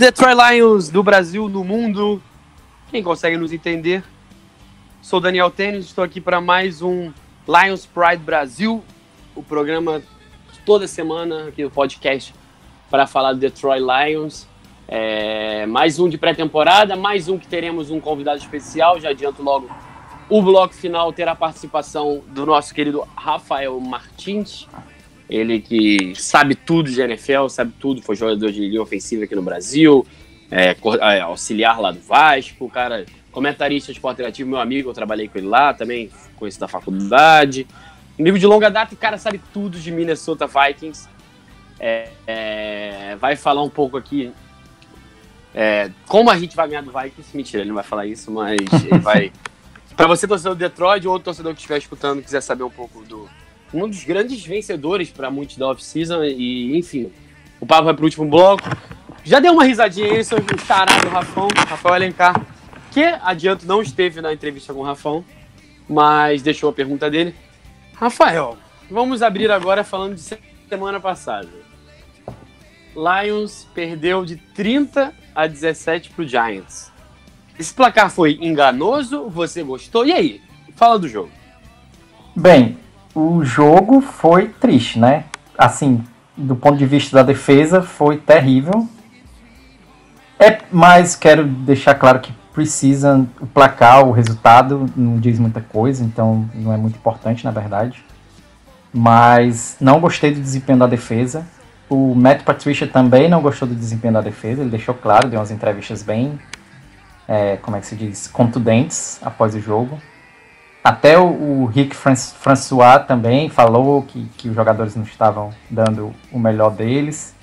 Detroit Lions do Brasil, no mundo, quem consegue nos entender? Sou Daniel Tênis, estou aqui para mais um Lions Pride Brasil, o programa toda semana aqui do podcast para falar do Detroit Lions. É, mais um de pré-temporada, mais um que teremos um convidado especial. Já adianto logo, o bloco final terá a participação do nosso querido Rafael Martins. Ele que sabe tudo de NFL, sabe tudo, foi jogador de linha ofensiva aqui no Brasil, é, é, auxiliar lá do Vasco, cara, comentarista esportivo, meu amigo, eu trabalhei com ele lá também, conheço da faculdade. Amigo de longa data e cara sabe tudo de Minnesota Vikings. É, é, vai falar um pouco aqui é, como a gente vai ganhar do Vikings. Mentira, ele não vai falar isso, mas ele vai. Pra você, torcedor do Detroit, ou outro torcedor que estiver escutando, quiser saber um pouco do. Um dos grandes vencedores para muitos da off-season, e enfim. O papo vai pro último bloco. Já deu uma risadinha aí, seu charado Rafão, Rafael Alencar, que adianto não esteve na entrevista com o Rafão, mas deixou a pergunta dele. Rafael, vamos abrir agora falando de semana passada. Lions perdeu de 30 a 17 pro Giants. Esse placar foi enganoso? Você gostou? E aí? Fala do jogo. Bem, o jogo foi triste, né? Assim, do ponto de vista da defesa, foi terrível. É, mas quero deixar claro que precisa o placar, o resultado não diz muita coisa, então não é muito importante, na verdade. Mas não gostei do desempenho da defesa. O Matt Patricia também não gostou do desempenho da defesa, ele deixou claro, deu umas entrevistas bem, é, como é que se diz, contundentes após o jogo. Até o, o Rick Fran- François também falou que, que os jogadores não estavam dando o melhor deles.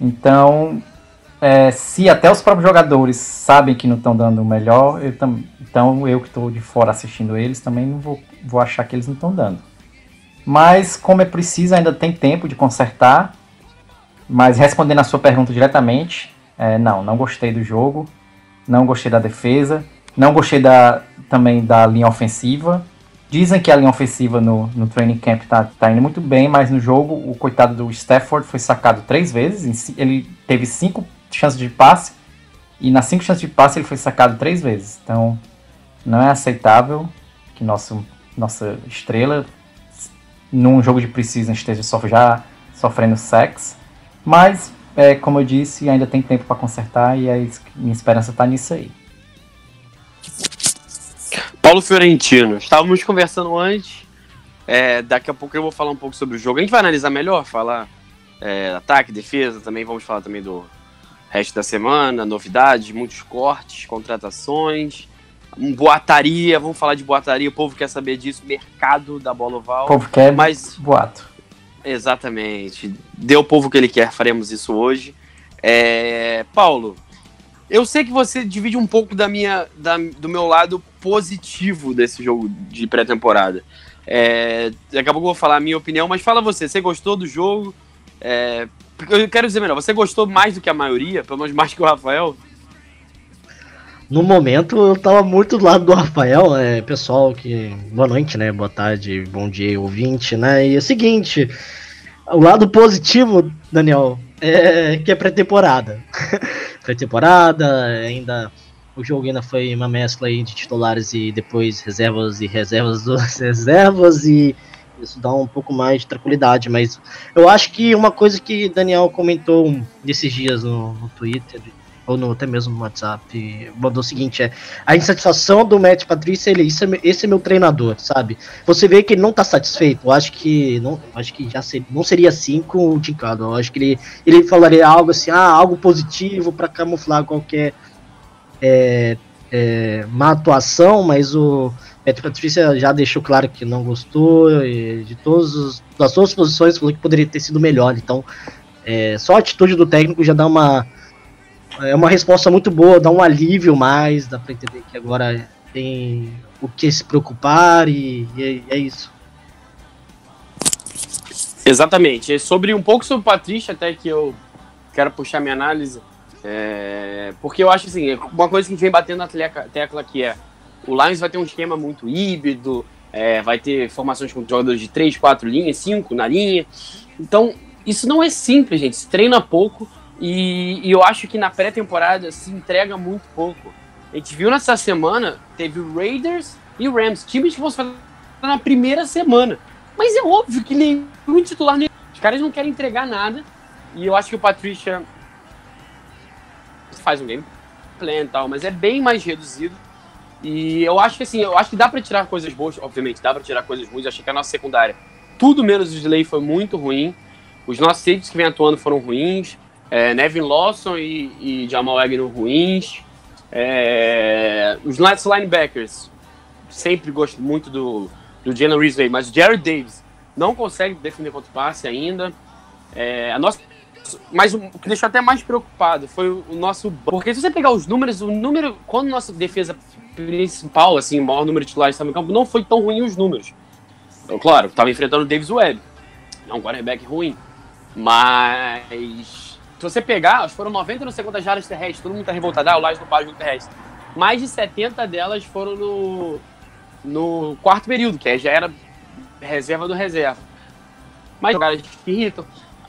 Então, é, se até os próprios jogadores sabem que não estão dando o melhor, eu tam- então eu que estou de fora assistindo eles também não vou, vou achar que eles não estão dando. Mas como é preciso, ainda tem tempo de consertar. Mas respondendo a sua pergunta diretamente, é, não, não gostei do jogo, não gostei da defesa, não gostei da, também da linha ofensiva. Dizem que a linha ofensiva no, no training camp tá, tá indo muito bem, mas no jogo o coitado do Stafford foi sacado três vezes. Ele teve cinco chances de passe e nas cinco chances de passe ele foi sacado três vezes. Então não é aceitável que nosso, nossa estrela num jogo de precisão esteja já sofrendo sacks. Mas, é, como eu disse, ainda tem tempo para consertar e a minha esperança tá nisso aí. Paulo Fiorentino, estávamos conversando antes. é, daqui a pouco eu vou falar um pouco sobre o jogo. A gente vai analisar melhor, falar é, ataque, defesa, também vamos falar também do resto da semana, novidades, muitos cortes, contratações, boataria, vamos falar de boataria, o povo quer saber disso, mercado da bola oval. O povo quer Mas boato. Exatamente. Deu o povo que ele quer, faremos isso hoje. É, Paulo, eu sei que você divide um pouco da minha, da- do meu lado positivo desse jogo de pré-temporada. É, daqui a pouco eu vou falar a minha opinião, mas fala você, você gostou do jogo? É, eu quero dizer melhor, você gostou mais do que a maioria, pelo menos mais que o Rafael? No momento eu tava muito do lado do Rafael, né? Pessoal que. Boa noite, né? Boa tarde, bom dia, ouvinte, né? E é o seguinte, o lado positivo, Daniel, é que é pré-temporada. pré-temporada, ainda. O jogo ainda foi uma mescla de titulares e depois reservas e reservas das reservas e isso dá um pouco mais de tranquilidade, mas eu acho que uma coisa que Daniel comentou nesses dias no, no Twitter ou no, até mesmo no WhatsApp, mandou o seguinte, é a insatisfação do Matt Patrícia, ele, isso é esse é meu treinador, sabe? Você vê que ele não tá satisfeito, eu acho que não, acho que já ser, não seria assim com o Caldwell, eu acho que ele, ele falaria algo assim, ah, algo positivo para camuflar qualquer é, é, má atuação, mas o Matt Patrícia já deixou claro que não gostou de todos os, das suas posições falou que poderia ter sido melhor, então É, só a atitude do técnico já dá uma é uma resposta muito boa, dá um alívio mais, dá para entender que agora tem o que se preocupar e, e é, é isso. Exatamente. Sobre um pouco sobre o Patrícia, até que eu quero puxar minha análise, é, porque eu acho assim, uma coisa que vem batendo na tecla aqui é o Lions vai ter um esquema muito híbrido, é, vai ter formações com jogadores de 3, 4 linhas, 5 na linha. Então, isso não é simples, gente. Se treina pouco e, e eu acho que na pré-temporada se entrega muito pouco. A gente viu nessa semana, teve Raiders e Rams, times que vão se fazer na primeira semana. Mas é óbvio que nenhum titular, nem... os caras não querem entregar nada. E eu acho que o Patricia faz um game plan e tal, mas é bem mais reduzido. E eu acho que assim, eu acho que dá para tirar coisas boas, obviamente, dá para tirar coisas ruins. Eu achei que a nossa secundária, tudo menos o Slay foi muito ruim. Os nossos safeties que vem atuando foram ruins. É, Nevin Lawson e, e Jamal Agnew ruins. É, os Knights linebackers, sempre gosto muito do, do Jalen Rizway, mas Jared Davis não consegue defender contra o passe ainda. É, a nossa, mas o que deixou até mais preocupado foi o, nosso. Porque se você pegar os números, o número. Quando nossa defesa principal, assim, o maior número de titulares estava no campo, não foi tão ruim os números. Então, claro, estava enfrentando o Davis Webb. É um quarterback ruim. Mas. Se você pegar, foram 90 no segundo jardas terrestres, todo mundo tá revoltado, ah, o Lions não para o jogo terrestre. Mais de 70 delas foram no, no quarto período, que já era reserva do reserva. Mas jogadas que irritam.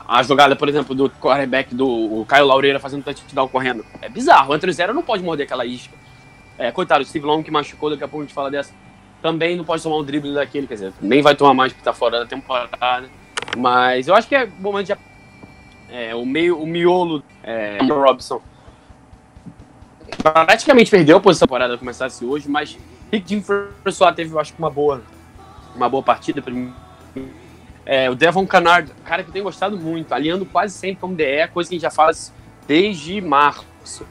A jogada, por exemplo, do quarterback do Caio Laureira fazendo touchdown correndo. É bizarro. Entre o zero não pode morder aquela isca. É, coitado, o Steve Long que machucou, daqui a pouco a gente fala dessa. Também não pode tomar um drible daquele, quer dizer, nem vai tomar mais porque tá fora da temporada. Mas eu acho que é momento de. É, o meio, o miolo é, Robson praticamente perdeu a posição da temporada começasse hoje, mas Rick Jim François teve, eu acho que uma boa, uma boa partida. É, o Devon Canard, cara que eu tenho gostado muito, alinhando quase sempre como DE, coisa que a gente já faz desde março.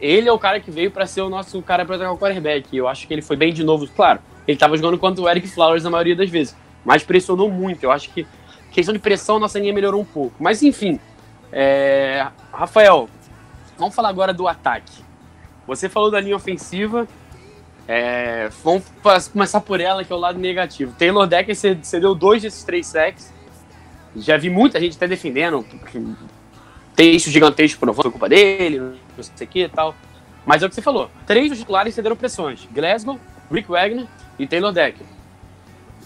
Ele é o cara que veio para ser o nosso cara para atacar o quarterback. Eu acho que ele foi bem de novo, claro. Ele estava jogando contra o Eric Flowers na maioria das vezes, mas pressionou muito. Eu acho que questão de pressão, nossa linha melhorou um pouco. Mas enfim, é... Rafael, vamos falar agora do ataque. Você falou da linha ofensiva, é, vamos começar por ela, que é o lado negativo. Taylor Decker cedeu dois desses três sacks. Já vi muita gente até defendendo, texto gigantesco provando a culpa dele, não sei o que e tal. Mas é o que você falou. Três dos titulares cederam pressões. Glasgow, Rick Wagner e Taylor Decker.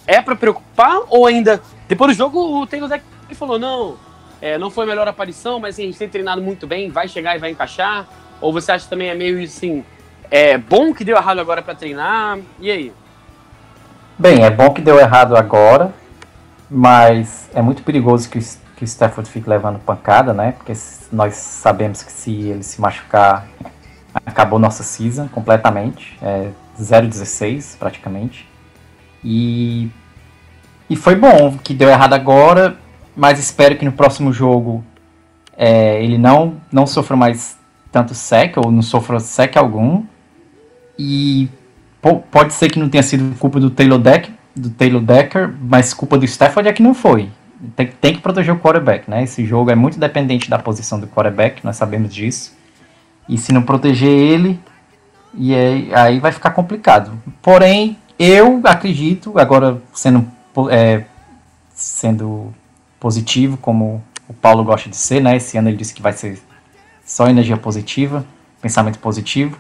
É para preocupar ou ainda... Depois do jogo, o Taylor Decker falou, não, é, não foi a melhor aparição, mas assim, a gente tem treinado muito bem, vai chegar e vai encaixar. Ou você acha também é meio assim, é bom que deu errado agora para treinar? E aí? Bem, é bom que deu errado agora, mas é muito perigoso que, que o Stafford fique levando pancada, né? Porque nós sabemos que se ele se machucar, acabou nossa season completamente. É 0-16 praticamente. E, e foi bom que deu errado agora, mas espero que no próximo jogo é, ele não, não sofra mais tanto sec, ou não sofra sec algum. E pode ser que não tenha sido culpa do Taylor, Deck, do Taylor Decker, mas culpa do Stafford é que não foi. Tem, tem que proteger o quarterback, né? Esse jogo é muito dependente da posição do quarterback, nós sabemos disso. E se não proteger ele, e aí, aí vai ficar complicado. Porém, eu acredito, agora sendo, é, sendo positivo, como o Paulo gosta de ser, né? Esse ano ele disse que vai ser só energia positiva, pensamento positivo.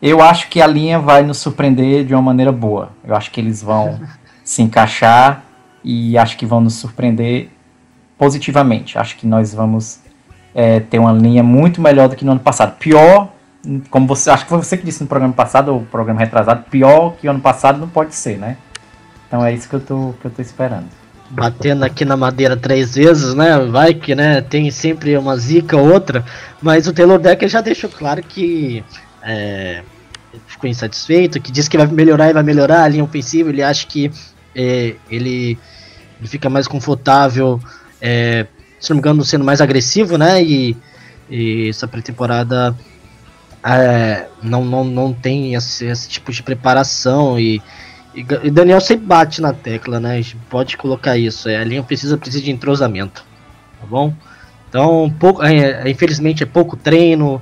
Eu acho que a linha vai nos surpreender de uma maneira boa. Eu acho que eles vão se encaixar e acho que vão nos surpreender positivamente. Acho que nós vamos é, ter uma linha muito melhor do que no ano passado. Pior, como você, acho que foi você que disse no programa passado ou programa retrasado, pior que o ano passado não pode ser, né? Então é isso que eu tô, que eu tô esperando. Batendo aqui na madeira três vezes, né? Vai que né, tem sempre uma zica ou outra, mas o Taylor Decker já deixou claro que é, ficou insatisfeito, que diz que vai melhorar e vai melhorar a linha ofensiva. Ele acha que é, ele, ele, fica mais confortável, é, se não me engano, sendo mais agressivo, né? E, e essa pré-temporada é, não, não, não tem esse, esse, tipo de preparação e, e, Daniel sempre bate na tecla, né? A gente pode colocar isso. É, a linha precisa, precisa de entrosamento, tá bom? Então, pouco, é, infelizmente é pouco treino,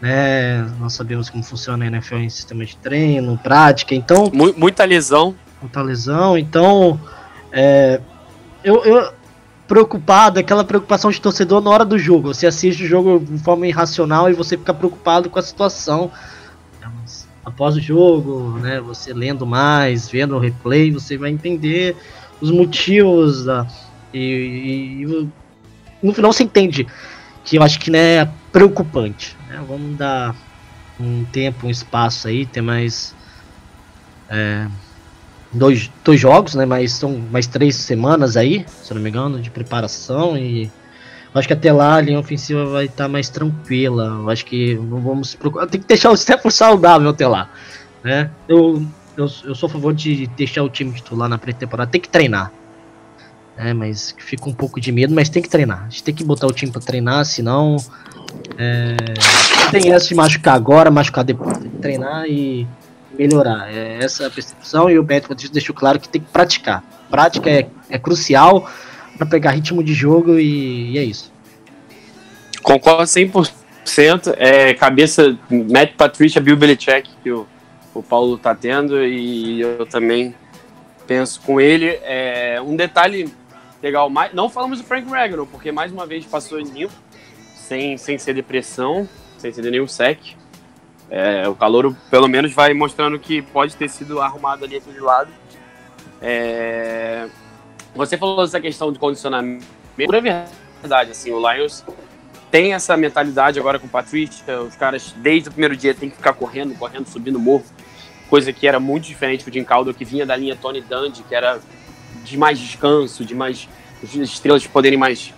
né? Nós sabemos como funciona a NFL em sistema de treino, prática, então Mu- Muita lesão. muita lesão, então é, eu, eu preocupado, aquela preocupação de torcedor na hora do jogo. Você assiste o jogo de forma irracional e você fica preocupado com a situação. Após o jogo, né, você lendo mais, vendo o replay, você vai entender os motivos da, e, e- no final você entende que eu acho que né, é preocupante. né? Vamos dar um tempo, um espaço aí, ter mais é, dois, dois jogos, né? Mas são mais três semanas aí, se não me engano, de preparação e acho que até lá a linha ofensiva vai estar mais tranquila. Acho que vamos se preocupar. Tem que deixar o Stafford saudável até lá, né? Eu, eu, eu sou a favor de deixar o time titular na pré-temporada. Tem que treinar. É, mas fica um pouco de medo, mas tem que treinar. A gente tem que botar o time pra treinar, senão. É, tem essa de machucar agora, machucar depois. Tem que treinar e melhorar. É essa a percepção e o Beto deixou claro que tem que praticar. Prática é, é crucial para pegar ritmo de jogo e, e é isso. Concordo 100%. É cabeça Matt Patricia, Bill Belichick, que o, o Paulo tá tendo, e eu também penso com ele. É, um detalhe legal, mais, não falamos do Frank Ragnow, porque mais uma vez passou limpo, sem, sem ser depressão, sem ser nenhum sec. É, o calor, pelo menos, vai mostrando que pode ter sido arrumado ali aquele lado. É, você falou dessa questão de condicionamento, é verdade, assim, o Lions tem essa mentalidade agora com o Patrícia, os caras desde o primeiro dia tem que ficar correndo, correndo, subindo morro, coisa que era muito diferente do Jim Caldwell, que vinha da linha Tony Dungy, que era de mais descanso, de mais as estrelas poderem mais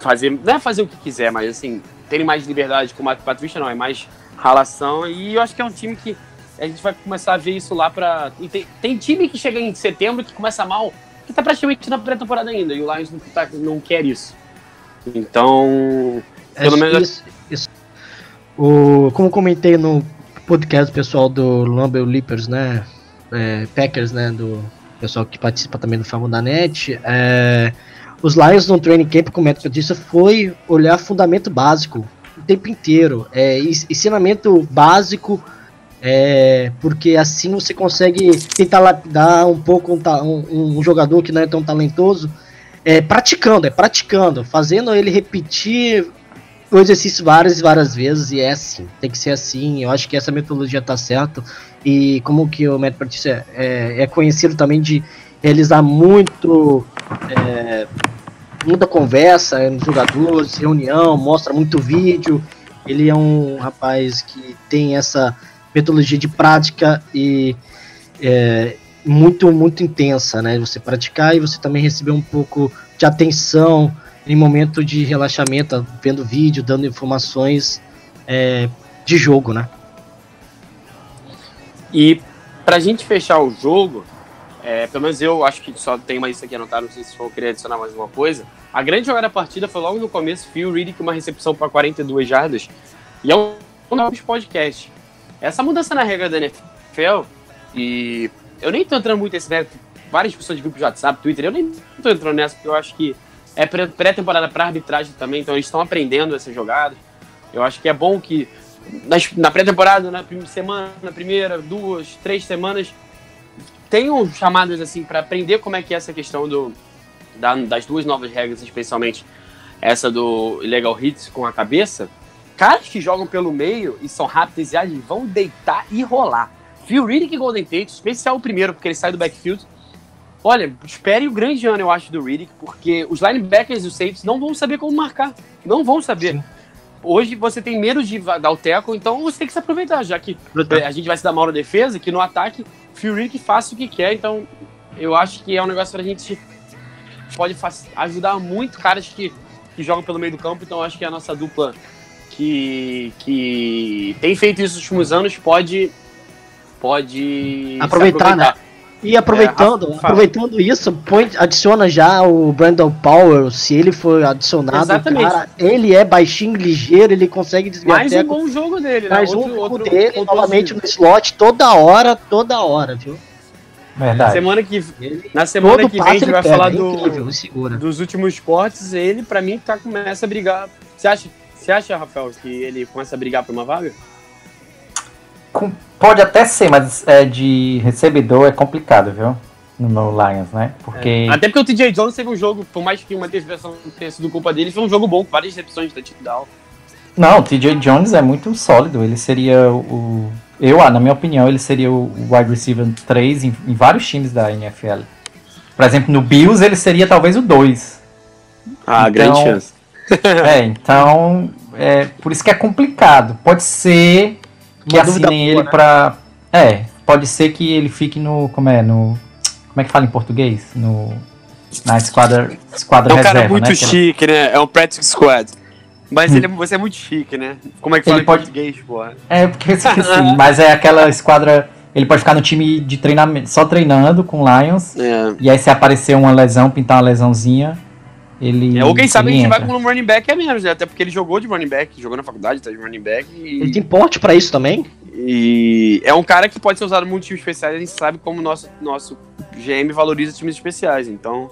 fazer, não é fazer o que quiser, mas assim, terem mais liberdade com o Patrícia, não, é mais ralação, e eu acho que é um time que a gente vai começar a ver isso lá pra... e tem, tem time que chega em setembro que começa mal, que tá praticamente na pré-temporada ainda, e o Lions não, tá- não quer isso. Então, Pelo É menos- isso, isso. O, como comentei no podcast pessoal do Lumber Leapers, né? é, Packers, né? Do pessoal que participa também do Famo da Net. é, os Lions no training camp, como é que eu disse, foi olhar fundamento básico o tempo inteiro. É, ens- ensinamento básico. É, porque assim você consegue tentar lapidar um pouco um, um- um jogador que não é tão talentoso é, praticando, é praticando, fazendo ele repetir o exercício várias e várias vezes e é assim, tem que ser assim. Eu acho que essa metodologia tá certa e como que o Matt Patricia é, é conhecido também de realizar muito é, muita conversa nos jogadores, reunião, mostra muito vídeo. Ele é um rapaz que tem essa metodologia de prática e é, muito muito intensa, né? Você praticar e você também receber um pouco de atenção em momento de relaxamento, vendo vídeo, dando informações é, de jogo, né? E pra gente fechar o jogo, é, pelo menos eu acho que só tem mais isso aqui anotado, não sei se for querer adicionar mais alguma coisa. A grande jogada da partida foi logo no começo, Phil com uma recepção para 42 jardas. E é um um podcast. Essa mudança na regra da NFL, e eu nem tô entrando muito nesse mérito, várias pessoas de grupos de WhatsApp, Twitter, eu nem tô entrando nessa, porque eu acho que é pré- pré-temporada para arbitragem também, então eles estão aprendendo essas jogadas. Eu acho que é bom que nas- na pré-temporada, na primeira semana, na primeira, duas, três semanas, tenham chamadas assim para aprender como é que é essa questão do, da- das duas novas regras, especialmente essa do illegal hits com a cabeça. Caras que jogam pelo meio e são rápidos e ágeis vão deitar e rolar. Phil Riddick e Golden Tate, especial o primeiro, porque ele sai do backfield. Olha, espere o grande ano, eu acho, do Riddick, porque os linebackers e os safeties não vão saber como marcar. Não vão saber. Sim. Hoje você tem medo de dar o teco, então você tem que se aproveitar, já que a gente vai se dar mal na defesa, que no ataque, Phil Riddick faça o que quer, então eu acho que é um negócio pra gente pode ajudar muito caras que, que jogam pelo meio do campo, então eu acho que a nossa dupla que, que tem feito isso nos últimos anos pode pode se Aproveitar, né? E aproveitando, É, aproveitando isso, põe, adiciona já o Brandon Power, se ele for adicionado, Exatamente. cara, ele é baixinho, ligeiro, ele consegue desviar Mais um bom jogo dele, né? mais Outro- um jogo outro dele, ponto novamente positivo. no slot, toda hora, toda hora, viu? Verdade. Semana que, Ele, na semana todo que vem a gente vai pega, falar é do, incrível, segura. dos últimos cortes. Ele, pra mim, tá, começa a brigar. Você acha, você acha, Rafael, que ele começa a brigar por uma vaga? Com- Pode até ser, mas é, de recebedor é complicado, viu? No, no Lions, né? Porque. Até porque o TJ Jones teve um jogo, por mais que uma interceptação tenha sido culpa dele, foi um jogo bom, com várias recepções de touchdown. Não, o TJ Jones é muito sólido. Ele seria o. Eu, ah, na minha opinião, ele seria o wide receiver 3 em, em vários times da NFL. Por exemplo, no Bills ele seria talvez o 2. Ah, Então- grande chance. É, então. É, por isso que é complicado. Pode ser que Uma assinem boa, ele né? pra. É, pode ser que ele fique no. Como é? No. Como é que fala em português? No. Na esquadra, esquadra É um reserva, cara muito né? chique, né? É um practice squad. Mas ele é, você é muito chique, né? Como é que Ele fala em pode- português, porra? É, porque esqueci. mas é aquela esquadra. Ele pode ficar no time de treinamento, só treinando com Lions. É. E aí se aparecer uma lesão, pintar uma lesãozinha, ele. É, ou quem sabe a ele gente vai entra. com um running back é menos, né? Até porque ele jogou de running back, jogou na faculdade, tá de running back. Ele E, tem porte pra isso também? e é um cara que pode ser usado muito em times especiais. A gente sabe como o nosso, nosso GM valoriza times especiais. Então,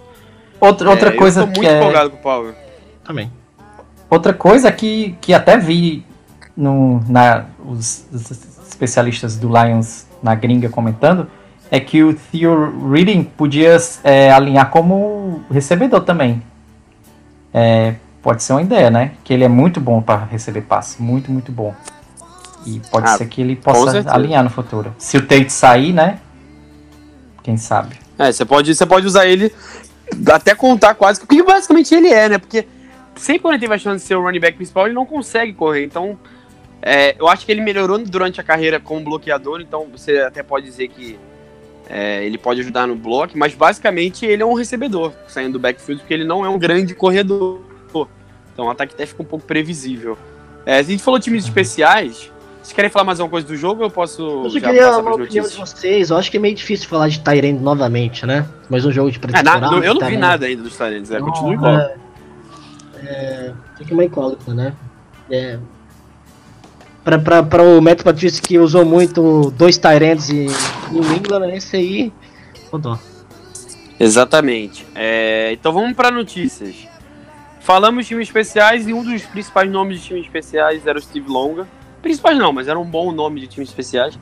Outra, outra é, coisa eu tô muito é. empolgado com o Power. Também. Outra coisa que, que até vi no, na, os, os especialistas do Lions na gringa comentando é que o Theo Reading podia é, alinhar como recebedor também. É, pode ser uma ideia, né? Que ele é muito bom para receber passe, muito, muito bom. E pode Ah, ser que ele possa alinhar no futuro. Se o Tate sair, né? Quem sabe? É, você pode, você pode usar ele até contar quase que basicamente ele é, né? Porque sempre quando ele teve a chance de ser o running back principal, ele não consegue correr. Então, é, eu acho que ele melhorou durante a carreira como bloqueador, então você até pode dizer que é, ele pode ajudar no bloco, mas basicamente ele é um recebedor saindo do backfield, porque ele não é um grande corredor. Então o ataque até fica um pouco previsível. É, a gente falou times especiais. Vocês querem falar mais alguma coisa do jogo eu posso Eu só já queria uma opinião de vocês. Eu acho que é meio difícil falar de Tyrande novamente, né? Mais um jogo de É, pré-temporada. nada, eu não vi Tyrande. nada ainda dos Tyrants, é, Não, continua igual. é, é, fica uma incógnita, né? É, pra o Matt Patrício que usou muito dois Tyrants em New England, esse aí. Rodou. Exatamente. É, então vamos para notícias. Falamos de times especiais e um dos principais nomes de times especiais era o Steve Longa. Principais não, mas era um bom nome de times especiais.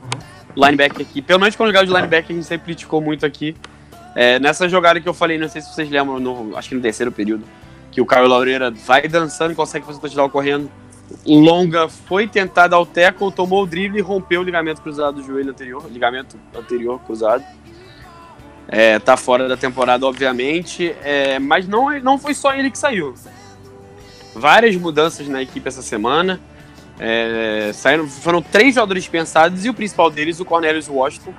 Linebacker aqui. Pelo menos quando jogava de linebacker a gente sempre criticou muito aqui. É, nessa jogada que eu falei, não sei se vocês lembram, no, acho que no terceiro período, que o Caio Laureira vai dançando e consegue fazer o touchdown correndo. Longa foi tentar dar o tackle, tomou o drible e rompeu o ligamento cruzado do joelho anterior, ligamento anterior cruzado. É, tá fora da temporada, obviamente, é, mas não, não foi só ele que saiu. Várias mudanças na equipe essa semana. É, saíram, foram três jogadores dispensados e o principal deles, o Cornelius Washington,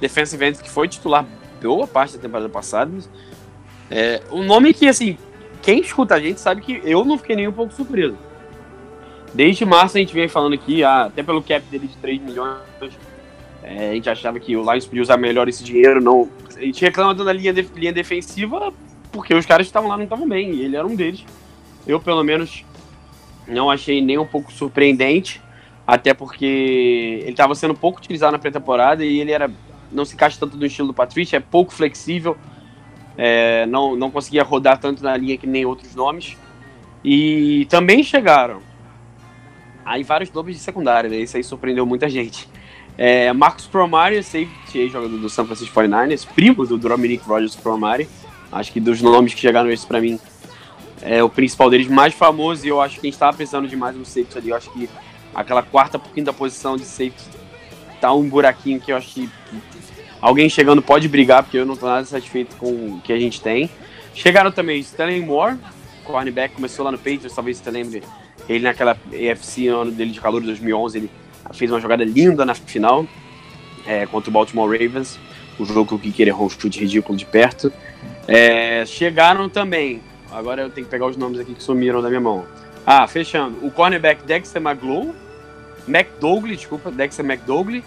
defensive end, que foi titular boa parte da temporada passada. É, um nome que, assim, quem escuta a gente sabe que eu não fiquei nem um pouco surpreso. Desde março a gente vem falando aqui, ah, até pelo cap dele de 3 milhões, é, a gente achava que o Lions podia usar melhor esse dinheiro. Não, a gente reclama da linha, de- linha defensiva porque os caras que estavam lá não estavam bem, e ele era um deles. Eu, pelo menos, não achei nem um pouco surpreendente, até porque ele estava sendo pouco utilizado na pré-temporada e ele era não se encaixa tanto no estilo do Patrícia, é pouco flexível, é, não, não conseguia rodar tanto na linha que nem outros nomes. E também chegaram aí vários nomes de secundária, né? Isso aí surpreendeu muita gente. É, Marcos Promari, safety, aí, jogador do San Francisco 49ers, primo do Dominic Rogers Promari. Acho que dos nomes que chegaram esse para mim, é o principal deles, mais famoso, e eu acho que a gente tava precisando de mais um safety ali. Eu acho que aquela quarta por quinta posição de safety tá um buraquinho que eu acho que alguém chegando pode brigar, porque eu não tô nada satisfeito com o que a gente tem. Chegaram também Stanley Moore, cornerback, começou lá no Patriots, talvez você lembre ele naquela no ano dele de calor de 2011, ele fez uma jogada linda na final é, contra o Baltimore Ravens, o jogo que Kicker errou um chute ridículo de perto. É, chegaram também, agora eu tenho que pegar os nomes aqui que sumiram da minha mão. Ah, fechando, o cornerback Dexter McGlow, McDougall, desculpa, Dexter McDougall,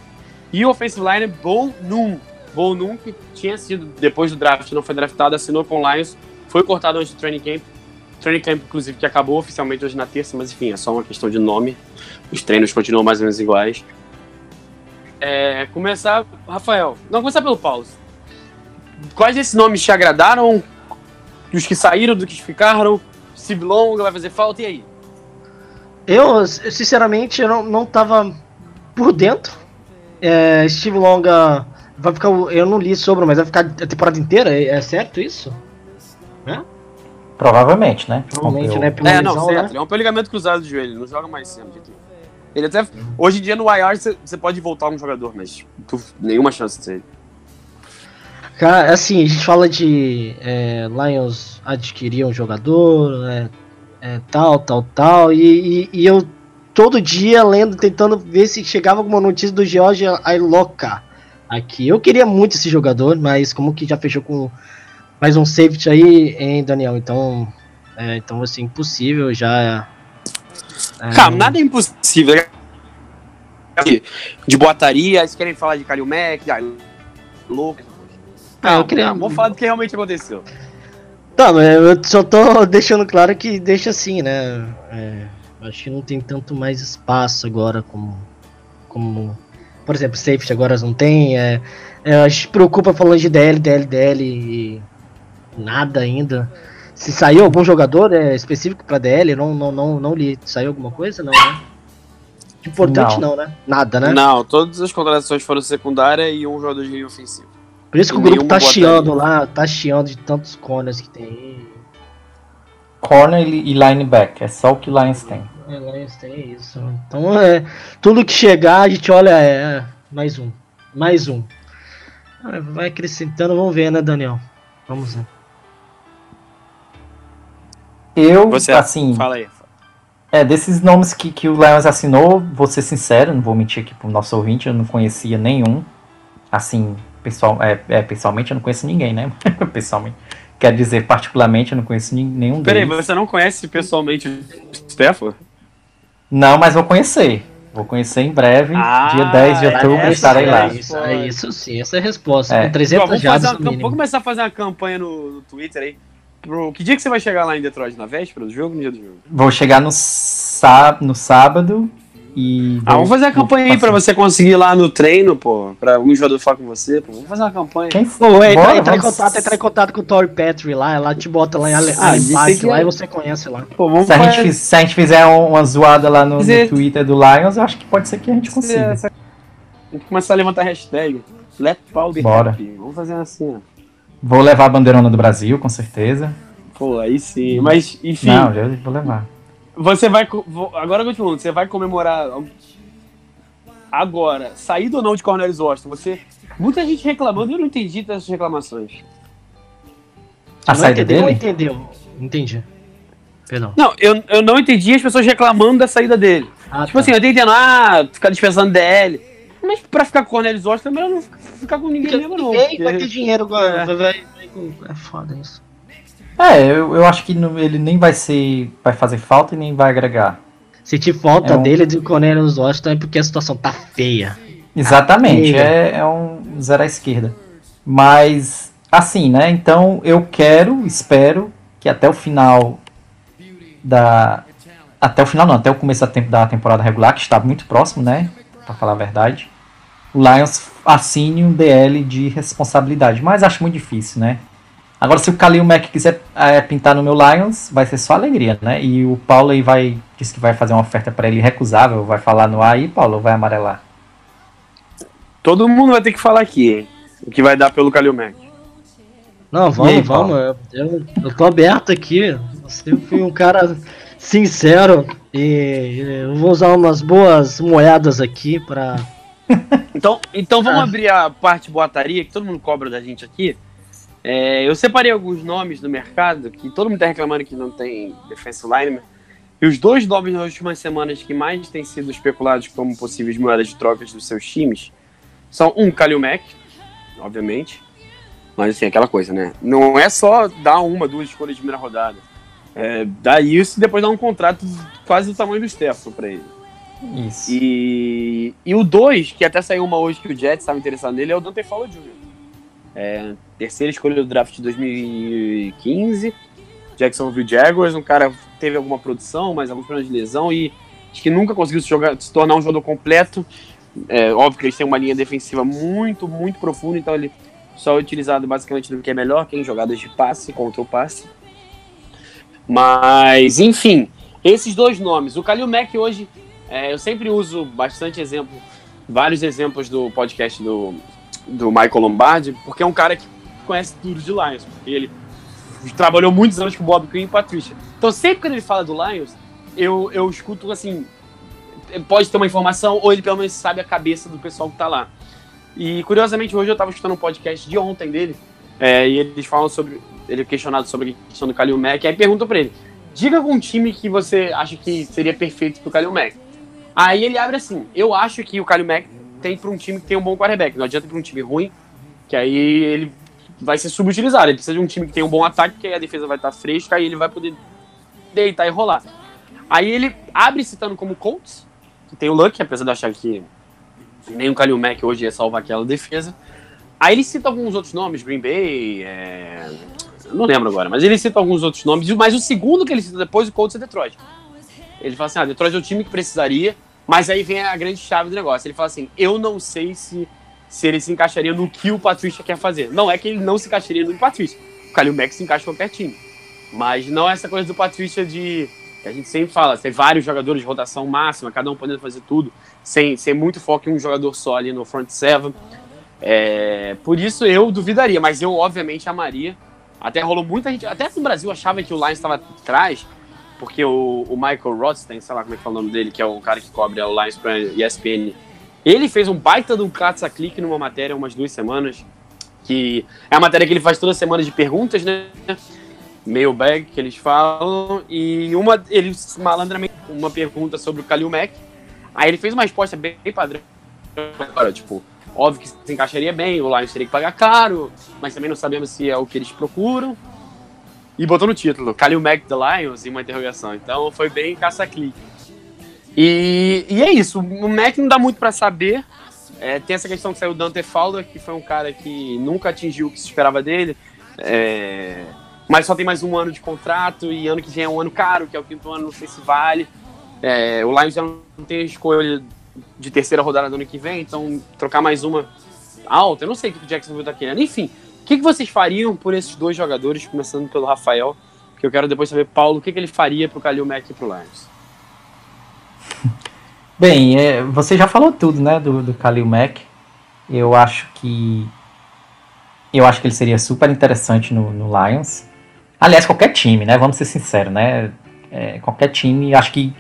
e o offensive line Bo Noon. Bo Noon, que tinha sido, depois do draft, não foi draftado, assinou com o Lions, foi cortado antes do training camp, training camp, inclusive, que acabou oficialmente hoje na terça, mas enfim, é só uma questão de nome. Os treinos continuam mais ou menos iguais. É, começar, Rafael. Não, começar pelo Paulo. quais desses nomes te agradaram? Dos que saíram, dos que ficaram? Steve Longa vai fazer falta, e aí? Eu, sinceramente, eu não, não tava por dentro. É, Steve Longa vai ficar. Eu não li sobre, mas vai ficar a temporada inteira? É, é certo isso? Provavelmente, né? Provavelmente, né? Pela É, não, lesão, certo. né? Ele é um ligamento cruzado do joelho, não joga mais sempre. Aqui. Ele até. Hoje em dia no IR você- pode voltar um jogador, mas tu, nenhuma chance de ser. Cara, assim, a gente fala de é, Lions adquirir um jogador, é, é, tal, tal, tal, e, e- e eu todo dia lendo, tentando ver se chegava alguma notícia do George Ailoca aqui. Eu queria muito esse jogador, mas como que já fechou com mais um safety aí, hein, Daniel? Então, é, então assim, impossível já. é, Cara, nada é impossível. De, boataria, eles querem falar de Kalil Mack, de louco. Ah, eu queria- Vamos falar do que realmente aconteceu. Tá, mas eu só tô deixando claro que deixa assim, né? É, acho que não tem tanto mais espaço agora como. como por exemplo, safety agora não tem. É, é, a gente se preocupa falando de DL, DL, DL e nada ainda. Se saiu algum jogador é, específico pra DL, não, não, não, não li. Saiu alguma coisa? Não, né? Importante não, Não. né? Nada, né? Não, todas as contratações foram secundárias e um jogador de linha ofensiva. Por isso que o grupo tá chiando lá, tá chiando de tantos corners que tem. Corner e e linebacker, é só o que Lions tem. É, Lions tem isso. Então é. Tudo que chegar, a gente olha, é. é, mais um. Mais um. Ah, Vai acrescentando, vamos ver, né, Daniel? Vamos ver. Eu, Você, assim, fala aí. é, desses nomes que, que o Lions assinou, vou ser sincero, não vou mentir aqui pro nosso ouvinte, eu não conhecia nenhum. Assim, pessoal, é, é, pessoalmente eu não conheço ninguém, né? pessoalmente. Quer dizer, particularmente eu não conheço nenhum Peraí, deles. você não conhece pessoalmente o Stefan? Não, mas vou conhecer. Vou conhecer em breve, Ah, dia 10 de é outubro, essa, estarei é lá. Isso, é isso sim, essa é a resposta. É. Com 300 Ó, vamos, fazer vamos começar a fazer uma campanha no, no Twitter aí. Pro, que dia que você vai chegar lá em Detroit? Na véspera do jogo ou no dia do jogo? Vou chegar no, sá, no sábado e. Ah, vamos fazer a campanha aí pra você conseguir ir lá no treino, pô. Pra um jogador falar com você, pô. Vamos fazer uma campanha. Quem Pô, entra, Bora, entra em vamos- contato, entra em contato com o Tory Petrie lá, ela te bota lá em Ale- Ah, Park que lá é- e você conhece lá. Pô, vamos Se a, gente, fazer se a gente fizer um- uma zoada lá no, no Twitter do Lions, eu acho que pode ser que a gente consiga. essa- Tem que começar a levantar hashtag. Let Paul be Bora. happy. Vamos fazer assim, ó. Vou levar a bandeirona do Brasil, com certeza. Pô, aí sim. Mas, enfim, Não, já vou levar. você vai. Agora que eu te pergunto, você vai comemorar. Agora, saída ou não de Cornelius Washington? Você. Muita gente reclamando, eu não entendi dessas reclamações. A Não saída entendeu dele? entendeu? Entendi. Perdão. Não, eu, eu não entendi as pessoas reclamando da saída dele. Ah, Tipo tá. assim, eu tô entendendo, ah, ficar dispensando DL. Mas pra ficar com o Cornelius Washington, é melhor não ficar com ninguém mesmo, não. Ninguém vai ter porque- dinheiro agora. É. vai- É foda isso. É, eu, eu acho que não- ele nem vai ser. vai fazer falta e nem vai agregar. Se te falta É um- dele do Cornelius Washington é porque a situação tá feia. Exatamente, Ah, é, é um zero à esquerda. Mas, assim, né? Então eu quero, espero que até o final da. Até o final, não, até o começo da, da temporada regular, que está muito próximo, né? Pra falar a verdade. O Lions assine um DL de responsabilidade. Mas acho muito difícil, né? Agora, se o Kalil Mack quiser é, pintar no meu Lions, vai ser só alegria, né? E o Paulo aí vai. Disse que vai fazer uma oferta para ele irrecusável, vai falar no ar aí, Paulo, vai amarelar? Todo mundo vai ter que falar aqui, hein? O que vai dar pelo Kalil Mack. Não, E aí, vamos, vamos. Eu, eu, eu tô aberto aqui. Eu fui um cara sincero e eu vou usar umas boas moedas aqui pra. Então, então vamos Ah. abrir a parte boataria, que todo mundo cobra da gente aqui. É, eu separei alguns nomes do mercado, que todo mundo tá reclamando que não tem defense lineman. E os dois nomes nas últimas semanas que mais têm sido especulados como possíveis moedas de trocas dos seus times são um, Kalil Mack, obviamente. Mas assim, aquela coisa, né? Não é só dar uma, duas escolhas de primeira rodada. É, dá isso e depois dá um contrato quase do tamanho do Stefan pra ele. Isso. E, e o 2, que até saiu uma hoje que o Jets estava interessado nele, é o Dante Fowler Jr. É, terceira escolha do draft de 2015. Jacksonville Jaguars, um cara teve alguma produção, mas alguns problemas de lesão e acho que nunca conseguiu se, jogar, se tornar um jogador completo. É, óbvio que eles têm uma linha defensiva muito, muito profunda, então ele Só é utilizado basicamente do que é melhor, que é em jogadas de passe, contra o passe. Mas, enfim, esses dois nomes. O Kalil Mack hoje, é, eu sempre uso bastante exemplo, vários exemplos do podcast do, do Michael Lombardi, porque é um cara que conhece tudo de Lions, ele trabalhou muitos anos com Bob Quinn e Patricia. Então, sempre que ele fala do Lions, eu, eu escuto assim, pode ter uma informação, ou ele pelo menos sabe a cabeça do pessoal que tá lá. E curiosamente, hoje eu tava escutando um podcast de ontem dele, é, e eles falam sobre. Ele é questionado sobre a questão do Kalil Mack, aí perguntam pra ele: diga algum time que você acha que seria perfeito pro Kalil Mack. Aí ele abre assim: eu acho que o Kalil Mack tem pra um time que tem um bom quarterback, não adianta pra um time ruim, que aí ele vai ser subutilizado. Ele precisa de um time que tem um bom ataque, que aí a defesa vai estar fresca, aí ele vai poder deitar e rolar. Aí ele abre citando como Colts, que tem o Luck, apesar de achar que nem o Kalil Mack hoje ia salvar aquela defesa. Aí ele cita alguns outros nomes, Green Bay, é... não lembro agora, mas ele cita alguns outros nomes, mas o segundo que ele cita depois, o Colts é Detroit. Ele fala assim, ah, Detroit é o time que precisaria, mas aí vem a grande chave do negócio. Ele fala assim, eu não sei se, se ele se encaixaria no que o Patrícia quer fazer. Não é que ele não se encaixaria no Patrícia. O Kalil Mack se encaixa em qualquer time. Mas não é essa coisa do Patrícia de que a gente sempre fala, tem vários jogadores de rotação máxima, cada um podendo fazer tudo, sem, sem muito foco em um jogador só ali no front seven. É, por isso eu duvidaria, mas eu obviamente amaria. Até rolou muita gente, até no Brasil achava que o Lions estava atrás, porque o, o Michael Rothstein, sei lá como é que fala o nome dele, que é o cara que cobre o Lions para ESPN, ele fez um baita de um caça-clique numa matéria umas duas semanas, que é a matéria que ele faz toda semana de perguntas, né? mailbag que eles falam, e uma, ele malandramente, uma pergunta sobre o Kalil Mack, aí ele fez uma resposta bem padrão, tipo, óbvio que se encaixaria bem, o Lions teria que pagar caro, mas também não sabemos se é o que eles procuram, e botou no título, Kalil Mack The Lions, e uma interrogação, então foi bem caça-clique. E, e é isso, o Mack não dá muito para saber, é, tem essa questão que saiu o Dante Fowler, que foi um cara que nunca atingiu o que se esperava dele, é, mas só tem mais um ano de contrato e ano que vem é um ano caro, que é o quinto ano, não sei se vale. É, o Lions já não tem escolha de terceira rodada do ano que vem, então trocar mais uma alta, eu não sei o que o Jacksonville tá querendo. Enfim, o que, que vocês fariam por esses dois jogadores, começando pelo Rafael, que eu quero depois saber, Paulo, o que, que ele faria pro Kalil Mack e pro Lions? Bem, é, você já falou tudo, né, do, do Kalil Mack. Eu acho que eu acho que ele seria super interessante no, no Lions. Aliás, qualquer time, né? Vamos ser sinceros, né? É, qualquer time, acho que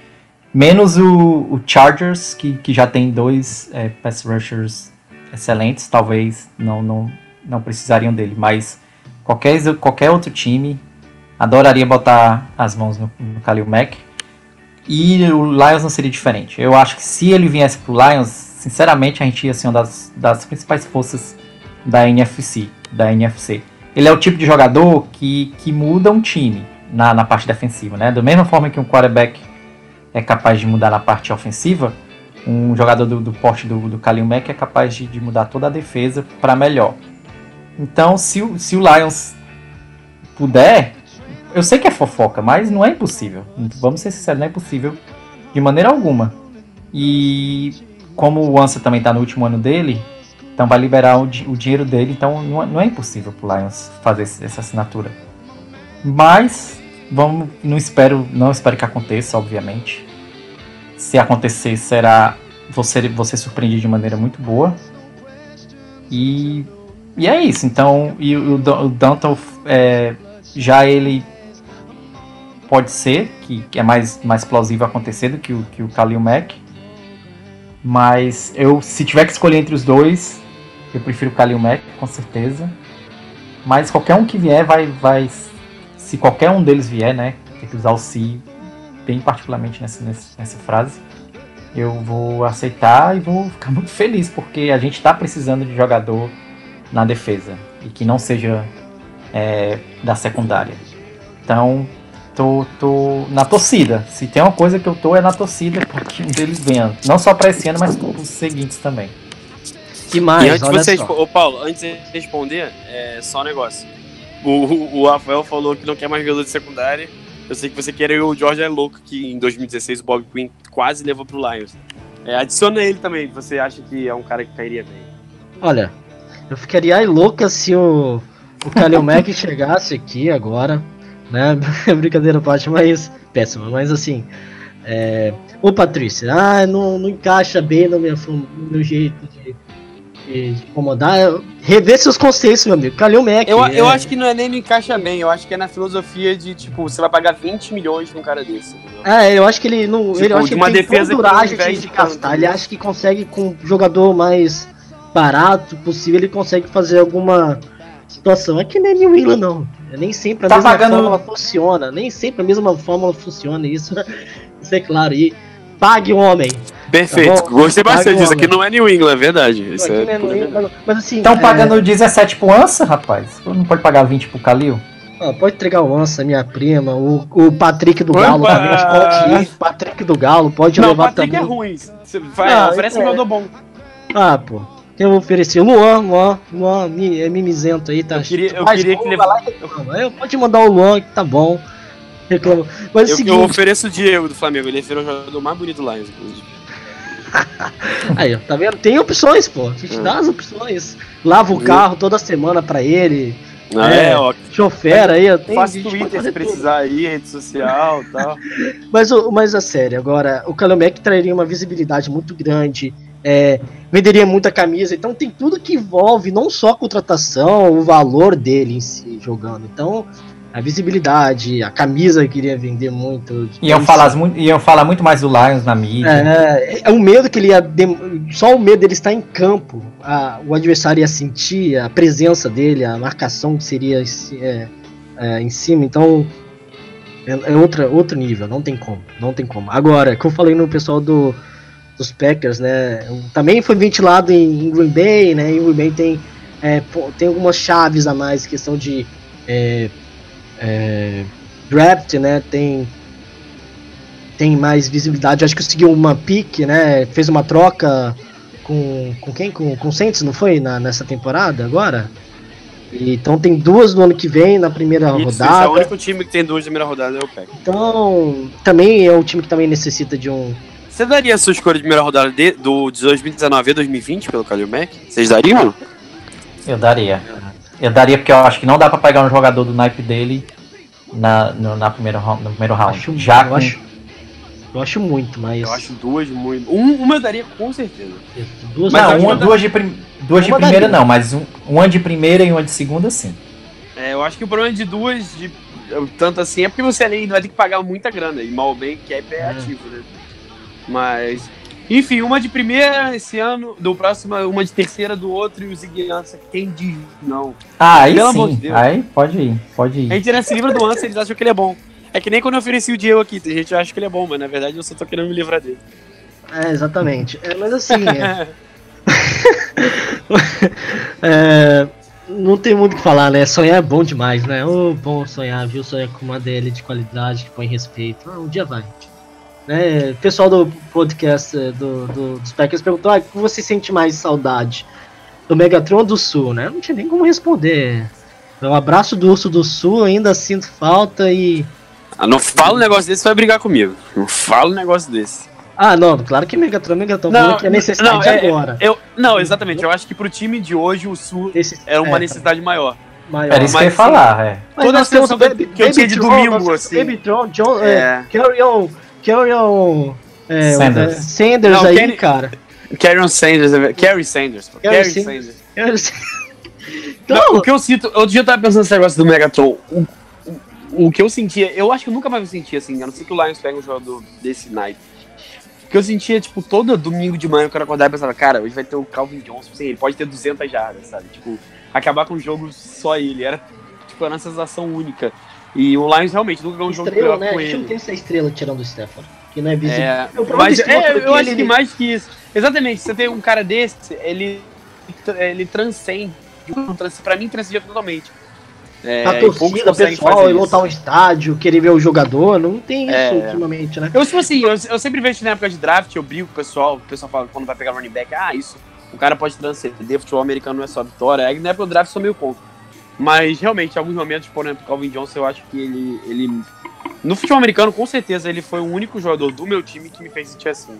menos o, o Chargers, que, que já tem dois é, pass rushers excelentes, talvez não, não, não precisariam dele, mas qualquer, qualquer outro time adoraria botar as mãos no, no Khalil Mack. E o Lions não seria diferente. Eu acho que se ele viesse pro Lions, sinceramente, a gente ia ser uma das, das principais forças da NFC, da NFC ele é o tipo de jogador que, que muda um time na, na parte defensiva, né? Da mesma forma que um quarterback é capaz de mudar na parte ofensiva, um jogador do, do porte do, do Kalil Mack é capaz de, de mudar toda a defesa para melhor. Então, se, o, se o Lions puder, eu sei que é fofoca, mas não é impossível. Vamos ser sinceros, não é impossível de maneira alguma. E como o Ansa também está no último ano dele, então vai liberar o, o dinheiro dele, então não, é, não é impossível pro Lions fazer essa assinatura. Mas vamos, não espero, não espero que aconteça, obviamente. Se acontecer, será você você surpreendido de maneira muito boa. E, e é isso. Então, e o, o é, já ele pode ser que, que, é mais, mais plausível acontecer do que o, que o Khalil Mack. Mas eu, se tiver que escolher entre os dois, eu prefiro o Kalil Mack, com certeza. Mas qualquer um que vier vai, vai. Se qualquer um deles vier, né? Tem que usar o se bem particularmente nessa, nessa frase. Eu vou aceitar e vou ficar muito feliz, porque a gente está precisando de jogador na defesa. E que não seja é, da secundária. Então, tô, tô na torcida. Se tem uma coisa que eu tô é na torcida para que um deles venha. Não só para esse ano, mas para os seguintes também. Que mais? E antes de você, ô Paulo, antes de responder, é só um negócio. O, o, Rafael falou que não quer mais jogador de secundária. Eu sei que você quer o George é louco, que em 2016 o Bob Quinn quase levou pro Lions. É, adiciona ele também, você acha que é um cara que cairia bem. Olha, Eu ficaria ai, louca se o, o Kalil Mack chegasse aqui agora, né? Brincadeira parte, mas péssima, mas assim. É... Ô Patrícia, ah, não, não encaixa bem no meu, no meu jeito de, de, de incomodar. Rever seus conceitos, meu amigo. Kalil Mack. Eu, é... eu acho que não é nem no encaixa bem, eu acho que é na filosofia de, tipo, você vai pagar 20 milhões num cara desse. entendeu? É, eu acho que ele não. Tipo, ele, eu acho de que uma ele tem defesa não de, gastar. Ele acha que consegue, com um jogador mais barato possível, ele consegue fazer alguma situação. É que nem New England, não. É Nem sempre a Tá mesma pagando- fórmula funciona. Nem sempre a mesma fórmula funciona. Isso, isso é claro. E pague o homem. Perfeito, Tá gostei bastante disso. Aqui não é New England, é verdade. Isso é não- verdade. mas assim. Estão é, pagando 17 pro Ansa, rapaz? Não pode pagar 20 pro Kalil? ó, pode entregar o Ansa, minha prima. O, o Patrick do Opa! Galo também pode ir. Patrick do Galo pode Não, o levar Patrick também. é ruim. Você vai, Ah, oferece um é. jogador bom. Ah, pô. Eu vou oferecer? Luan, Luan, Luan, é mimizento aí, tá? Eu queria- eu queria que ele- lá e reclama. Eu- Pode mandar o Luan, que tá bom. Reclama. Mas é o Eu, seguinte, eu ofereço o Diego do Flamengo, ele é o jogador mais bonito Lions, inclusive. aí, ó, tá vendo? Tem opções, pô. A gente Hum. dá as opções. Lava o carro toda semana pra ele. Ah, É. é, ó. Chofer aí. Tem, Faço Twitter se precisar aí, rede social e tal. Mas, mas a sério, agora, o Kalamack traria uma visibilidade muito grande, é, venderia muita camisa, então tem tudo que envolve não só a contratação, o valor dele em si jogando. Então, a visibilidade, a camisa que iria vender muito. Iam falar, iam falar muito mais do Lions na mídia. É, é o medo que ele ia. Só o medo dele estar em campo, a- o adversário ia sentir, a presença dele, a marcação que seria é, é, em cima, então. É, é outra, outro nível, não tem como, não tem como. Agora, como eu falei no pessoal do, dos Packers, né? Também foi ventilado em, em Green Bay, né? Em Green Bay tem, é, tem algumas chaves a mais, questão de é, é, draft, né? Tem tem mais visibilidade. Acho que conseguiu uma pique, né? Fez uma troca com, com quem? Com, com o Saints, não foi? Na, nessa temporada agora? E, então tem duas no ano que vem, na primeira Isso, esse é rodada. o único time que tem duas na primeira rodada, é o Pack. Então, também é um time que também necessita de um. Você daria a sua escolha de primeira rodada de, do, de 2019 a 2020 pelo Kalil Mack? Vocês dariam? Eu daria. Eu daria porque eu acho que não dá pra pegar um jogador do naipe dele na, no, na primeira, no primeiro round. Acho, Já eu, com- acho, eu acho muito, mas. Eu acho duas muito. Um, uma eu daria com certeza. duas Mas Não, uma, que- duas de, prim- duas de primeira daria. não, mas um, uma de primeira e uma de segunda sim. É, eu acho que o problema de duas, de, tanto assim, é porque você além vai ter que pagar muita grana. E mal bem, cap é ativo, né? Mas. Enfim, uma de primeira esse ano, do próximo, uma de terceira do outro, e o Ziggy Ansah, quem diz não. Ah, aí Pelo amor de sim. Deus. Aí pode ir, pode A ir. gente não se livra do Ansah, eles acham que ele é bom. É que nem quando eu ofereci o Diego aqui, tem gente que acha que ele é bom, mas na verdade eu só tô querendo me livrar dele. É, exatamente. É, mas assim. É, é, não tem muito o que falar, né? Sonhar é bom demais, né? Ô, bom sonhar, viu? Sonhar com uma DL de qualidade que põe respeito. Ah, um dia vai. Né? O pessoal do podcast eh, do, do, dos Packers perguntou: ah, o que você sente mais saudade? Do Megatron ou do Sul, né? Não tinha nem como responder. O abraço do Urso do Sul ainda sinto falta e. Ah, não fala um negócio desse, vai brigar comigo. Não fala um negócio desse. Ah, não, claro que Megatron, Megatron, falando que é necessidade não, é- agora. Eu, não, exatamente. Eu acho que pro time de hoje o Sul Esse, era uma é, necessidade maior. maior. Era isso que eu ia falar, é. Toda nós a temos sensação o Baby, que eu Baby tinha de Tron, domingo, assim. Baby Tron, John, é, É. Carry on, Carry on, é, Sanders. é, Sanders Não, aí, Kenny- cara. Carry Sanders, é- Carry Sanders. pô. Carry Carry Sanders. Sanders. então, Não, o que eu sinto, outro dia eu tava pensando nesse negócio do Megatron. O, o, o que eu sentia, eu acho que eu nunca mais senti assim, a não ser que o Lions pegue um jogador desse night. O que eu sentia, tipo, todo domingo de manhã eu quero acordar e pensava, cara, hoje vai ter o Calvin Johnson, assim, ele pode ter 200 jardas, sabe? Tipo, acabar com o jogo só ele. Era, tipo, era uma sensação única. E o Lions realmente nunca ganhou um jogo de estrela, né? com gente não ele. tem essa estrela tirando o Stefano, que não é visível. É, O mas é, eu acho ele- que mais que isso. Exatamente, você tem um cara desse, ele, ele transcende. Pra mim, transcende totalmente. É, a torcida, conseguem pessoal, e lotar um estádio, querer ver o jogador, não tem isso É. ultimamente, né? Eu, tipo assim, eu, eu sempre vejo na época de draft, eu brigo com o pessoal, o pessoal fala quando vai pegar running back, ah, isso, o cara pode transcender, futebol americano não é só vitória. Aí na época do draft sou meio contra. Mas realmente, em alguns momentos, por exemplo, Calvin Johnson, eu acho que ele, ele. No futebol americano, com certeza, ele foi o único jogador do meu time que me fez sentir assim.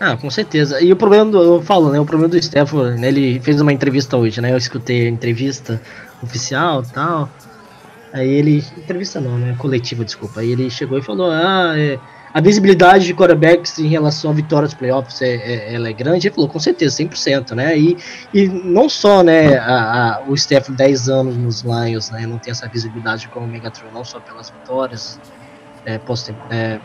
Ah, com certeza. E o problema do. Eu falo, né? O problema do Stefan, né? Ele fez uma entrevista hoje, né? Eu escutei a entrevista oficial tal. Aí ele. Entrevista não, né? Coletiva, desculpa. Aí ele chegou e falou: Ah, é, a visibilidade de quarterbacks em relação à vitória dos playoffs é, é, ela é grande. Ele falou, com certeza, 100%, né? E, e não só, né, a, a, o Steph 10 anos nos Lions, né? Não tem essa visibilidade como o Megatron, não só pelas vitórias é, pós, é,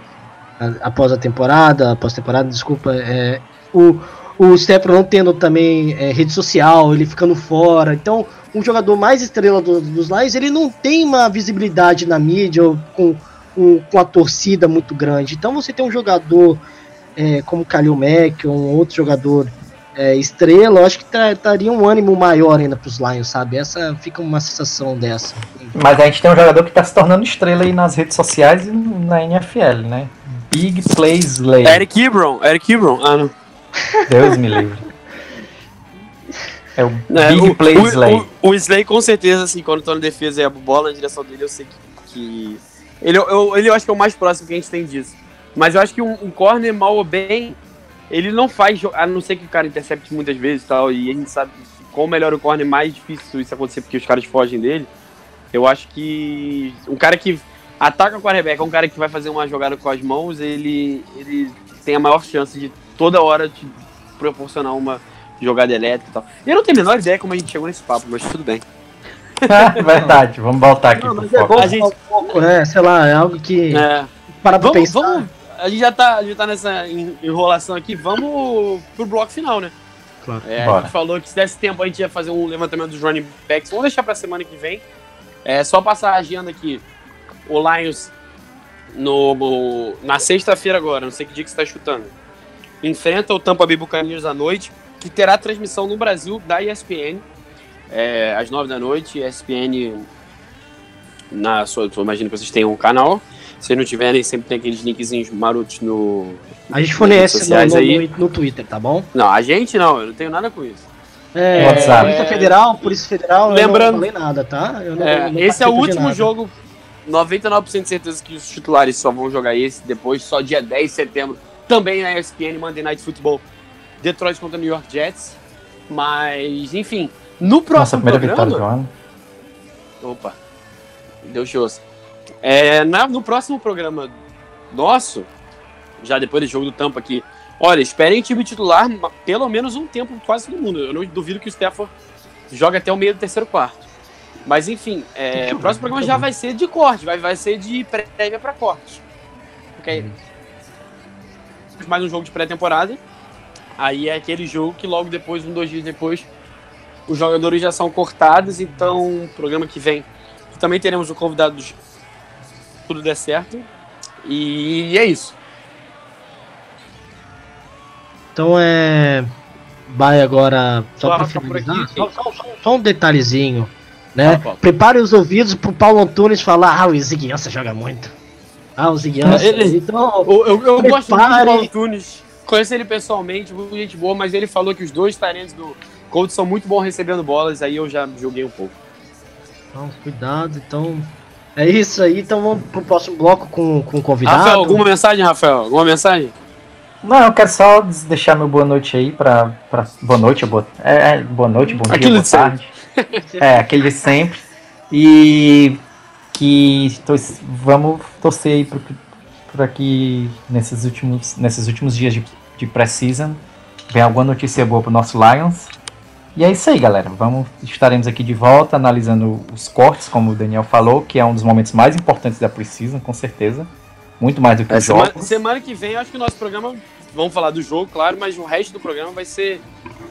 após a temporada, após temporada, desculpa, é, o, o Steph não tendo também é, rede social, ele ficando fora. Então, um jogador mais estrela do, dos Lions, ele não tem uma visibilidade na mídia ou com um, com a torcida muito grande. Então você tem um jogador é, como Kalil Mack, um outro jogador é, estrela, eu acho que estaria um ânimo maior ainda para os Lions, sabe? Essa fica uma sensação dessa. Mas a gente tem um jogador que está se tornando estrela aí nas redes sociais e na NFL, né? Big Plays Slay. Eric Ebron, Eric Ebron. Ah, não. Deus me livre. É o É, Big o, Play o, Slay. O, o Slay, com certeza, assim, quando tô na defesa e a bola na direção dele, eu sei que. que- ele, eu, ele eu acho que é o mais próximo que a gente tem disso. Mas eu acho que um, um corner mal ou bem, ele não faz. A não ser que o cara intercepte muitas vezes e tal. E a gente sabe quanto melhor o corner, mais difícil isso acontecer porque os caras fogem dele. Eu acho que um cara que ataca o quarterback, é um cara que vai fazer uma jogada com as mãos, ele, ele tem a maior chance de toda hora te proporcionar uma jogada elétrica e tal. Eu não tenho a menor ideia como a gente chegou nesse papo, mas tudo bem. Verdade, vamos voltar aqui Não, pro mas é bom A gente- um pouco, né? Sei lá, é algo que. É, Para vamos, pensar. vamos, a gente já tá, a gente tá nessa en- enrolação aqui, vamos pro bloco final, né? Claro. É, a gente falou que se desse tempo a gente ia fazer um levantamento dos running backs. Vamos deixar pra semana que vem. É só passar a agenda aqui. O Lions no, no- na sexta-feira agora, não sei que dia que você tá escutando. Enfrenta o Tampa Bay Buccaneers à noite, que terá transmissão no Brasil da ESPN. É, às nove da noite, ESPN na sua, eu imagino que vocês tenham um canal. Se não tiverem, sempre tem aqueles linkzinhos marotos no. A gente fornece redes no, no, aí. no- no Twitter, tá bom? Não, a gente não, eu não tenho nada com isso. É, WhatsApp. Polícia Federal, Polícia Federal, Lembrando- eu não falei nada, tá? Eu não- É, esse é o último jogo. 99% de certeza que os titulares só vão jogar esse. Depois, só dia 10 de setembro, também na ESPN Monday Night Football. Detroit contra New York Jets. Mas, enfim, no Nossa próximo vitória programa. do ano. Opa, Deus te ouça. É, na- no próximo programa nosso, já depois do jogo do Tampa aqui, olha, esperem time titular pelo menos um tempo, quase todo mundo. Eu não duvido que o Stafford jogue até o meio do terceiro quarto. Mas enfim, é, o próximo programa já vai ser de corte, vai, vai ser de prévia para corte. Ok? Uhum. Mais um jogo de pré-temporada. Aí é aquele jogo que logo depois, um, dois dias depois, os jogadores já são cortados. Então, programa que vem também teremos um convidado do tudo der certo. E é isso. Então é. Vai agora, só Só pra arrancar por finalizar, aqui. só, só- só- só um detalhezinho, né? Prepare os ouvidos pro Paulo Antunes falar, ah, o Ziguiança joga muito. Ah, o Ziguiança. Ele- Então, Eu, eu, eu gosto muito do. Paulo Antunes. Conheço ele pessoalmente, muito gente boa, mas ele falou que os dois talentos do Colts são muito bons recebendo bolas, aí eu já joguei um pouco. então, cuidado, então. É isso aí, então vamos pro próximo bloco com, com o convidado. Rafael, alguma mensagem, Rafael? Alguma mensagem? Não, eu quero só deixar meu boa noite aí pra. pra boa noite, boa, é, é, boa noite, bom dia, Aquilo boa tarde. É, aquele de sempre. E que tor- vamos torcer aí pra que nesses últimos, nesses últimos dias de, de pré-season venha alguma notícia boa pro nosso Lions. E é isso aí, galera. Vamos, estaremos aqui de volta analisando os cortes, como o Daniel falou, que é um dos momentos mais importantes da pre-season, com certeza. Muito mais do que É, os semana, jogos. semana que vem, acho que o nosso programa. Vamos falar do jogo, claro, mas o resto do programa vai ser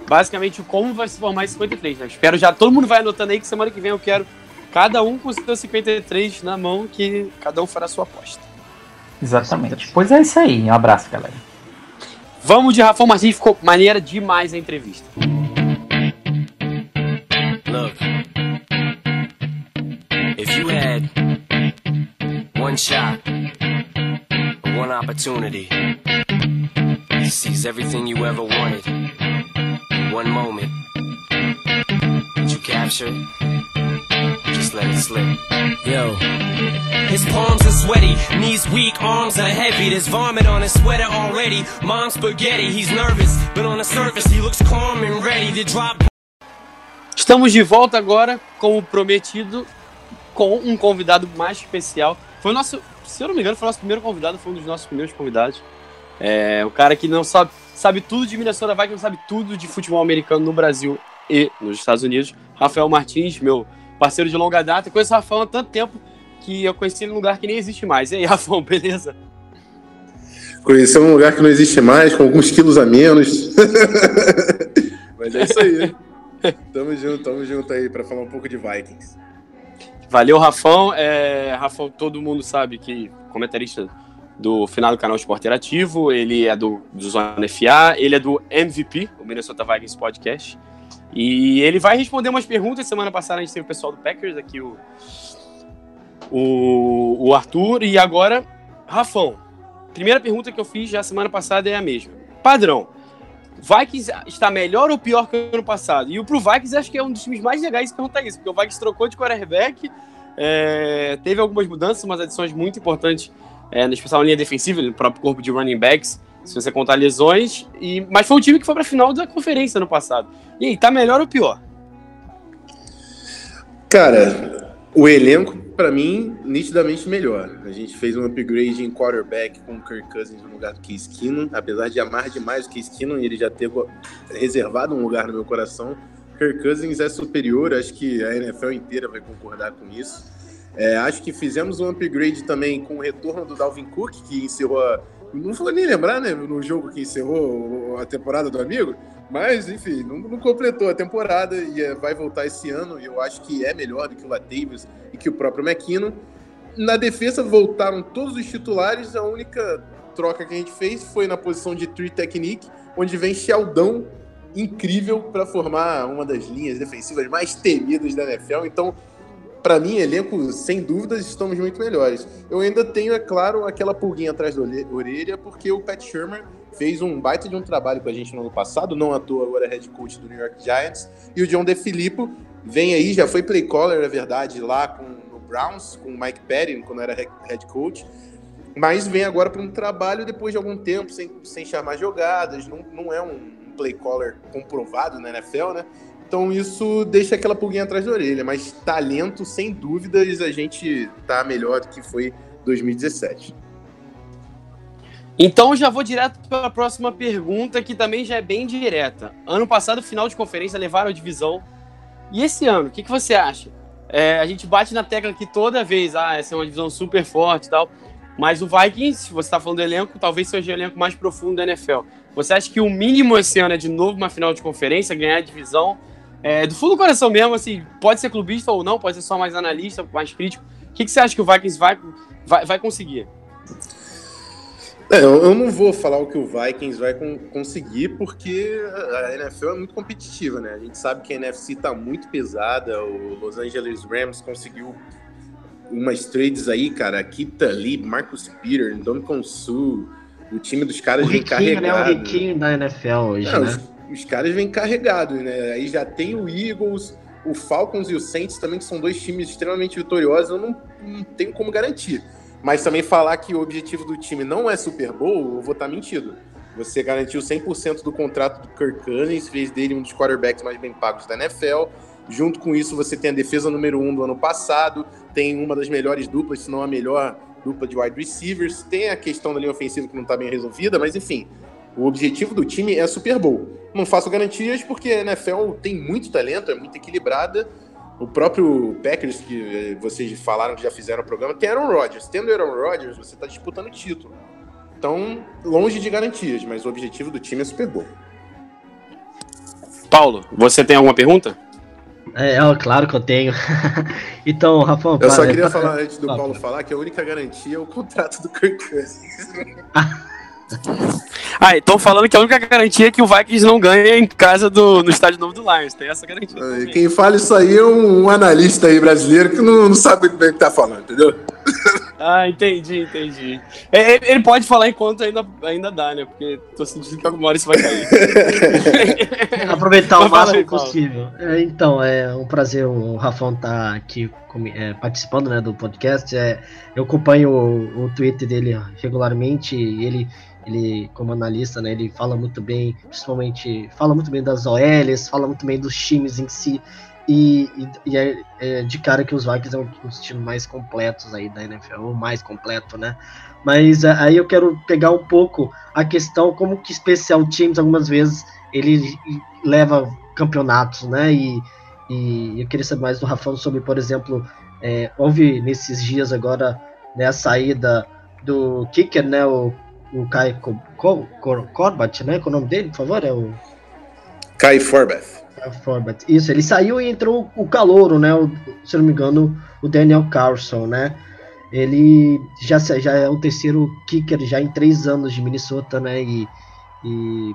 basicamente como vai se formar esse 53. Né? Espero já. Todo mundo vai anotando aí que semana que vem eu quero cada um com seu 53 na mão, que cada um fará a sua aposta. Exatamente. Pois é isso aí. Um abraço, galera. Vamos de Rafael Martins, ficou maneira demais a entrevista. Look, if you had one shot, one opportunity to seize everything you ever wanted, in one moment, would you capture? Just just let it slip. Yo. His palms are sweaty, knees weak, arms are heavy. There's vomit on his sweater already. Mom's spaghetti, he's nervous, but on the surface he looks calm and ready to drop Estamos de volta agora, como prometido, com um convidado mais especial. Foi o nosso, se eu não me engano, foi o nosso primeiro convidado, foi um dos nossos primeiros convidados. É o cara que não sabe, sabe tudo de Minnesota Vikings, sabe tudo de futebol americano no Brasil e nos Estados Unidos. Rafael Martins, meu parceiro de longa data. Eu conheço o Rafael há tanto tempo que eu conheci ele num lugar que nem existe mais. E aí, Rafael, beleza? Conheceu um lugar que não existe mais, com alguns quilos a menos. Mas é isso aí. Tamo junto, tamo junto aí pra falar um pouco de Vikings. Valeu, Rafão. É, Rafão, todo mundo sabe que comentarista do final do canal Esporte Interativo, ele é do, do Zona FA, ele é do MVP, o Minnesota Vikings Podcast. E ele vai responder umas perguntas. Semana passada a gente teve o pessoal do Packers aqui, o, o, o Arthur. E agora, Rafão, primeira pergunta que eu fiz já semana passada é a mesma. Padrão, Vikings está melhor ou pior que o ano passado? E o pro Vikings acho que é um dos times mais legais perguntar isso, porque o Vikings trocou de quarterback, é, teve algumas mudanças, umas adições muito importantes, é, na especial linha defensiva, no próprio corpo de running backs, se você contar lesões, e, mas foi um time que foi para a final da conferência no passado. E aí, tá melhor ou pior? Cara, o elenco, pra mim, nitidamente melhor. A gente fez um upgrade em quarterback com o Kirk Cousins no lugar do Case Keenum. Apesar de amar demais o Case Keenum, ele já ter reservado um lugar no meu coração. Kirk Cousins é superior, acho que a NFL inteira vai concordar com isso. É, acho que fizemos um upgrade também com o retorno do Dalvin Cook, que encerrou a, não vou nem lembrar, né, no jogo que encerrou a temporada do amigo, mas, enfim, não, não completou a temporada e é, vai voltar esse ano. Eu acho que é melhor do que o Latavius e que o próprio McKinnon. Na defesa voltaram todos os titulares. A única troca que a gente fez foi na posição de Tree Technique, onde vem Sheldon, incrível, para formar uma das linhas defensivas mais temidas da NFL. Então, para mim, elenco, sem dúvidas, estamos muito melhores. Eu ainda tenho, é claro, aquela pulguinha atrás da orelha, porque o Pat Shermer fez um baita de um trabalho com a gente no ano passado, não à toa agora é head coach do New York Giants. E o John DeFilippo vem aí, já foi play caller, é verdade, lá com o Browns, com o Mike Petty, quando era head coach. Mas vem agora para um trabalho depois de algum tempo, sem, sem chamar jogadas, não, não é um play caller comprovado na NFL, né? Então isso deixa aquela pulguinha atrás da orelha, mas talento, sem dúvidas, a gente tá melhor do que foi 2017. Então já vou direto para a próxima pergunta, que também já é bem direta. Ano passado, final de conferência, levaram a divisão. E esse ano, o que, que você acha? É, a gente bate na tecla aqui toda vez, ah, essa é uma divisão super forte e tal. Mas o Vikings, se você está falando do elenco, talvez seja o elenco mais profundo da NFL. Você acha que o mínimo esse ano é de novo uma final de conferência, ganhar a divisão? É, do fundo do coração mesmo, assim, pode ser clubista ou não, pode ser só mais analista, mais crítico. O que, que você acha que o Vikings vai, vai, vai conseguir? É, eu não vou falar o que o Vikings vai conseguir, porque a NFL é muito competitiva, né? A gente sabe que a NFC tá muito pesada, o Los Angeles Rams conseguiu umas trades aí, cara, Kita Lee, Marcus Peter, Dominican Su, o time dos caras o vem riquinho, né? O riquinho da NFL hoje, Não, né? os, os caras vêm carregados, né? Aí já tem o Eagles, o Falcons e o Saints também, que são dois times extremamente vitoriosos, eu não, não tenho como garantir. Mas também falar que o objetivo do time não é Super Bowl, eu vou estar mentindo. Você garantiu 100% do contrato do Kirk Cousins, fez dele um dos quarterbacks mais bem pagos da NFL. Junto com isso, você tem a defesa número um do ano passado, tem uma das melhores duplas, se não a melhor dupla de wide receivers, tem a questão da linha ofensiva que não está bem resolvida, mas enfim, o objetivo do time é Super Bowl. Não faço garantias porque a NFL tem muito talento, é muito equilibrada. O próprio Packers, que eh, vocês falaram que já fizeram o programa, tem Aaron Rodgers. Tendo Aaron Rodgers, você está disputando o título. Então, longe de garantias, mas o objetivo do time é Super Bowl. Paulo, você tem alguma pergunta? É, é, claro que eu tenho. então, Rafão. Eu só queria para- falar antes do. Paulo falar que a única garantia é o contrato do Kirk Cousins. Ah, estão falando que a única garantia é que o Vikings não ganha em casa do, no estádio novo do Lions. Tem essa garantia. Também. Quem fala isso aí é um, um analista aí brasileiro que não, não sabe muito bem o que tá falando, entendeu? Ah, entendi, entendi. É, Ele, ele pode falar enquanto ainda, ainda dá, né? Porque tô sentindo que alguma hora isso vai cair. Aproveitar o máximo possível. É, então, é um prazer o Rafão estar aqui comi- é, participando né, do podcast. É, eu acompanho o, o Twitter dele regularmente. Ele, ele, como analista, né, ele fala muito bem, principalmente, fala muito bem das OLs, fala muito bem dos times em si. E, e- e é, é de cara que os Vikings é um dos times mais completos aí da NFL, mais completo, né? Mas é, aí eu quero pegar um pouco a questão como que especial teams algumas vezes ele leva campeonatos, né? E, e eu queria saber mais do Rafão sobre, por exemplo, é, houve nesses dias agora né, a saída do kicker, né? O, o Kai Co- Co- Cor- Corbat, né? Qual é o nome dele, por favor? É o Kai Forbeth. Kai Forbat. Isso, ele saiu e entrou o calouro, né? O, se não me engano, o Daniel Carlson, né? Ele já, já é o terceiro kicker já em três anos de Minnesota, né? E, e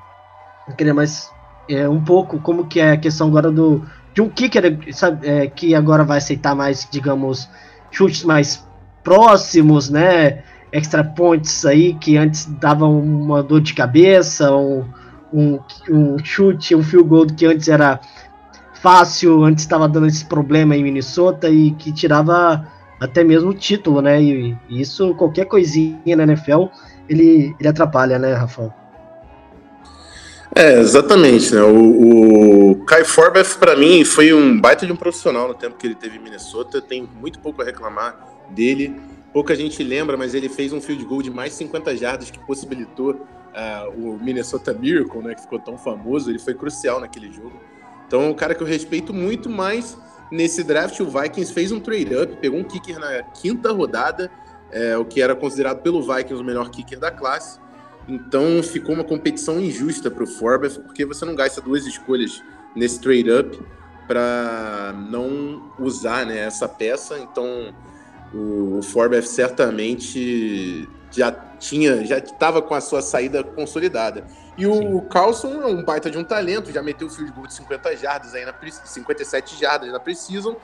eu queria mais é, um pouco como que é a questão agora do de um kicker sabe, é, que agora vai aceitar mais, digamos, chutes mais próximos, né? Extra points aí que antes davam uma dor de cabeça, um, um, um chute, um field goal que antes era fácil, antes estava dando esse problema em Minnesota e que tirava até mesmo o título, né? E, e isso, qualquer coisinha na NFL, ele, ele atrapalha, né, Rafael? É, exatamente, né? O, o Kai Forbeth, pra mim, foi um baita de um profissional no tempo que ele teve em Minnesota. Tem muito pouco a reclamar dele. Pouca gente lembra, mas ele fez um field goal de mais 50 jardas que possibilitou ah, o Minnesota Miracle, né? Que ficou tão famoso. Ele foi crucial naquele jogo. Então, é um cara que eu respeito muito, mas nesse draft o Vikings fez um trade-up, pegou um kicker na quinta rodada, é, o que era considerado pelo Vikings o melhor kicker da classe. Então ficou uma competição injusta para o Forbes, porque você não gasta duas escolhas nesse trade-up para não usar né, essa peça. Então o, o Forbes certamente já tinha, já estava com a sua saída consolidada. E o Carlson é um baita de um talento, já meteu o field goal de 50 jardas aí na pre- 57 jardas na Precision,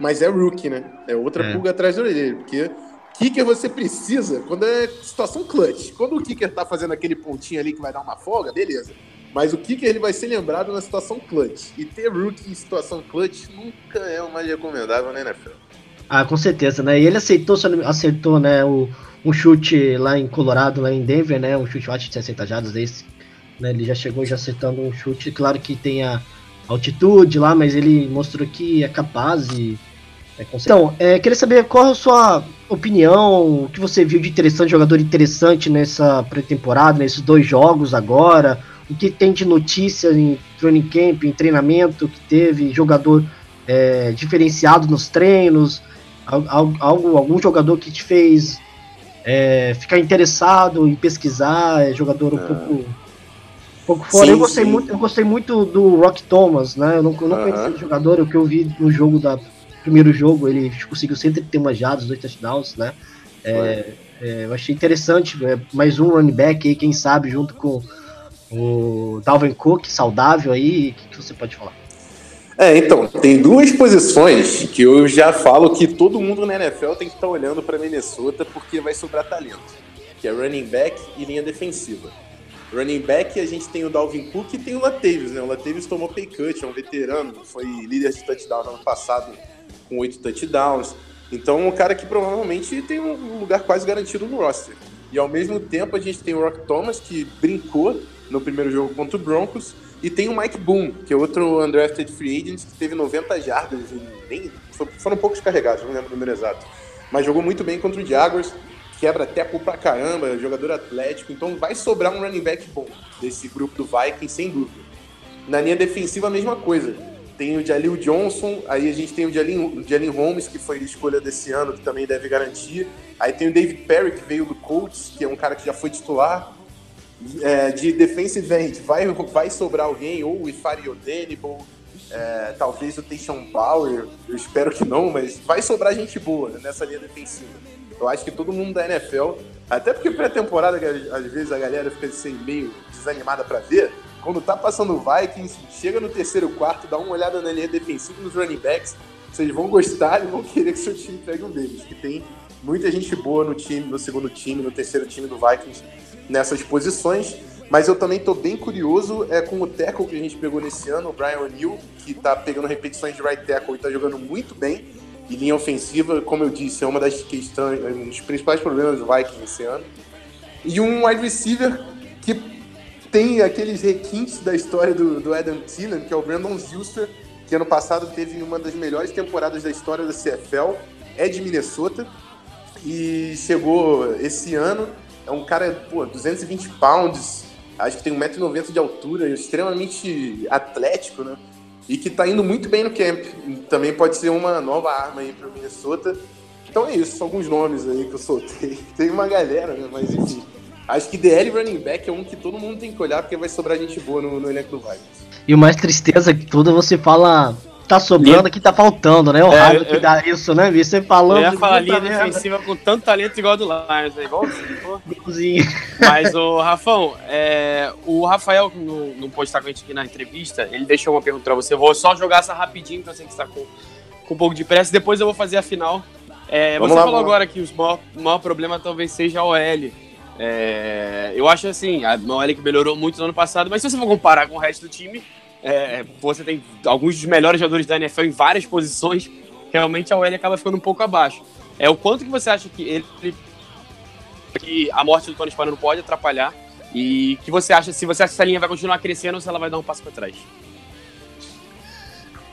mas é rookie, né? É outra É. pulga atrás da orelha, porque kicker você precisa quando é situação clutch. Quando o kicker tá fazendo aquele pontinho ali que vai dar uma folga, beleza. Mas o kicker ele vai ser lembrado na situação clutch. E ter rookie em situação clutch nunca é o mais recomendável na NFL. Ah, com certeza, né? E ele aceitou, acertou, né, o, um chute lá em Colorado, lá em Denver, né? Um chute, acho, de 60 jardas desse. Né, ele já chegou já acertando um chute. Claro que tem a altitude lá, mas ele mostrou que é capaz e. É. Então, é, queria saber qual a sua opinião, o que você viu de interessante, jogador interessante nessa pré-temporada, nesses dois jogos agora, o que tem de notícia em training camp, em treinamento que teve, jogador é, diferenciado nos treinos, al- al- algo, algum jogador que te fez é, ficar interessado em pesquisar, é jogador um pouco, um pouco fora. Sim, eu, gostei sim. muito, eu gostei muito do Rock Thomas, né? Eu não, eu não Aham. conhecia o jogador, o que eu vi no jogo da primeiro jogo, ele conseguiu 131 jardas, dois touchdowns, né? É, é, eu achei interessante, é, mais um running back aí, quem sabe, junto com o Dalvin Cook, saudável aí, o que, que você pode falar? É, então, tem duas posições que eu já falo que todo mundo na NFL tem que estar olhando para Minnesota porque vai sobrar talento, que é running back e linha defensiva. Running back, a gente tem o Dalvin Cook e tem o Latavius, né? O Latavius tomou pay cut, é um veterano, foi líder de touchdown no ano passado com oito touchdowns. Então, um cara que provavelmente tem um lugar quase garantido no roster. E ao mesmo tempo, a gente tem o Rock Thomas, que brincou no primeiro jogo contra o Broncos, e tem o Mike Boone, que é outro undrafted free agent, que teve 90 jardas, nem, foram poucos carregados, não lembro o número exato. Mas jogou muito bem contra o Jaguars, quebra teco pra caramba, jogador atlético, então vai sobrar um running back bom desse grupo do Vikings, sem dúvida. Na linha defensiva, a mesma coisa. Tem o Jalil Johnson, aí a gente tem o Jalen, Jalen Holmes, que foi a escolha desse ano, que também deve garantir. Aí tem o David Perry, que veio do Colts, que é um cara que já foi titular. É, de defensive end, vai, vai sobrar alguém, ou o Ifari Odenibol, é, talvez o Tayshaun Power, eu espero que não, mas vai sobrar gente boa nessa linha defensiva. Eu acho que todo mundo da NFL, até porque pré-temporada, às vezes a galera fica assim, meio desanimada pra ver, quando tá passando o Vikings, chega no terceiro quarto, dá uma olhada na linha defensiva nos running backs, vocês vão gostar e vão querer que seu time pegue um deles, que tem muita gente boa no time, no segundo time, no terceiro time do Vikings nessas posições. Mas eu também tô bem curioso é com o tackle que a gente pegou nesse ano, o Brian O'Neill, que tá pegando repetições de right tackle e tá jogando muito bem. E linha ofensiva, como eu disse, é uma das questões, um dos principais problemas do Vikings esse ano. E um wide receiver que tem aqueles requintes da história do, do Adam Thielen, que é o Brandon Zilster, que ano passado teve uma das melhores temporadas da história da CFL, é de Minnesota, e chegou esse ano, é um cara, pô, 220 pounds, acho que tem 1,90m de altura, extremamente atlético, né? E que tá indo muito bem no camp. Também pode ser uma nova arma aí pro Minnesota. Então é isso, alguns nomes aí que eu soltei. Tem uma galera, né? Mas enfim. Acho que DL running back é um que todo mundo tem que olhar porque vai sobrar gente boa no, no elenco do Vikings. E o mais tristeza que tudo, você fala, tá sobrando que tá faltando, né? O É, raiva eu- que dá isso, né? Vi você falando. Eu ia falar linha merda, defensiva com tanto talento igual a do Lions, né? Igualzinho, pô. igualzinho. Mas, o Rafão, é, o Rafael, não pôde estar com a gente aqui na entrevista, ele deixou uma pergunta pra você. Eu vou só jogar essa rapidinho, eu sei que você tá com, com um pouco de pressa. Depois eu vou fazer a final. É, você lá, falou agora que o maior, maior problema talvez seja a OL. É, eu acho assim, a OL que melhorou muito no ano passado, mas se você for comparar com o resto do time, é, você tem alguns dos melhores jogadores da NFL em várias posições, realmente a OL acaba ficando um pouco abaixo. É o quanto que você acha que ele que a morte do Tony Spano pode atrapalhar e que você acha se você acha que essa linha vai continuar crescendo ou se ela vai dar um passo para trás?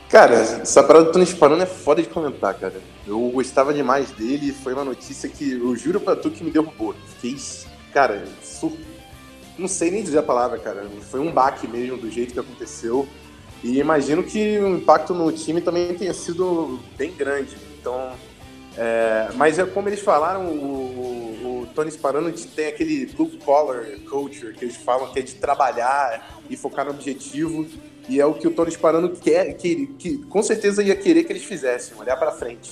Cara, essa parada do Tony Spanano é foda de comentar, cara. Eu gostava demais dele, foi uma notícia que eu juro pra tu que me derrubou. Fiquei, cara, sur... não sei nem dizer a palavra, cara. Foi um baque mesmo do jeito que aconteceu. E imagino que o impacto no time também tenha sido bem grande. Então, é, mas é como eles falaram, o, o, Tony Sparano tem aquele blue collar culture que eles falam que é de trabalhar e focar no objetivo. E é o que o Tony Sparano quer, que, que com certeza ia querer que eles fizessem, olhar para frente.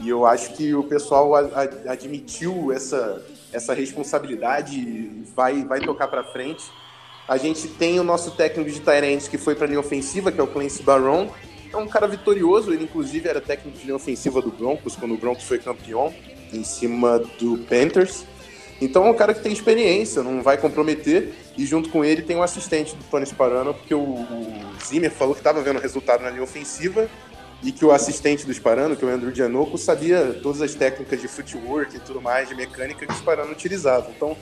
E eu acho que o pessoal a- a- admitiu essa, essa responsabilidade vai, vai tocar para frente. A gente tem o nosso técnico de Tyrants que foi para linha ofensiva, que é o Clancy Barron. É um cara vitorioso, ele inclusive era técnico de linha ofensiva do Broncos, quando o Broncos foi campeão, em cima do Panthers. Então é um cara que tem experiência, não vai comprometer. E junto com ele tem um assistente do Tony Sparano, porque o Zimmer falou que estava vendo resultado na linha ofensiva e que o assistente do Sparano, que é o Andrew Giannoco, sabia todas as técnicas de footwork e tudo mais, de mecânica que o Sparano utilizava. Então,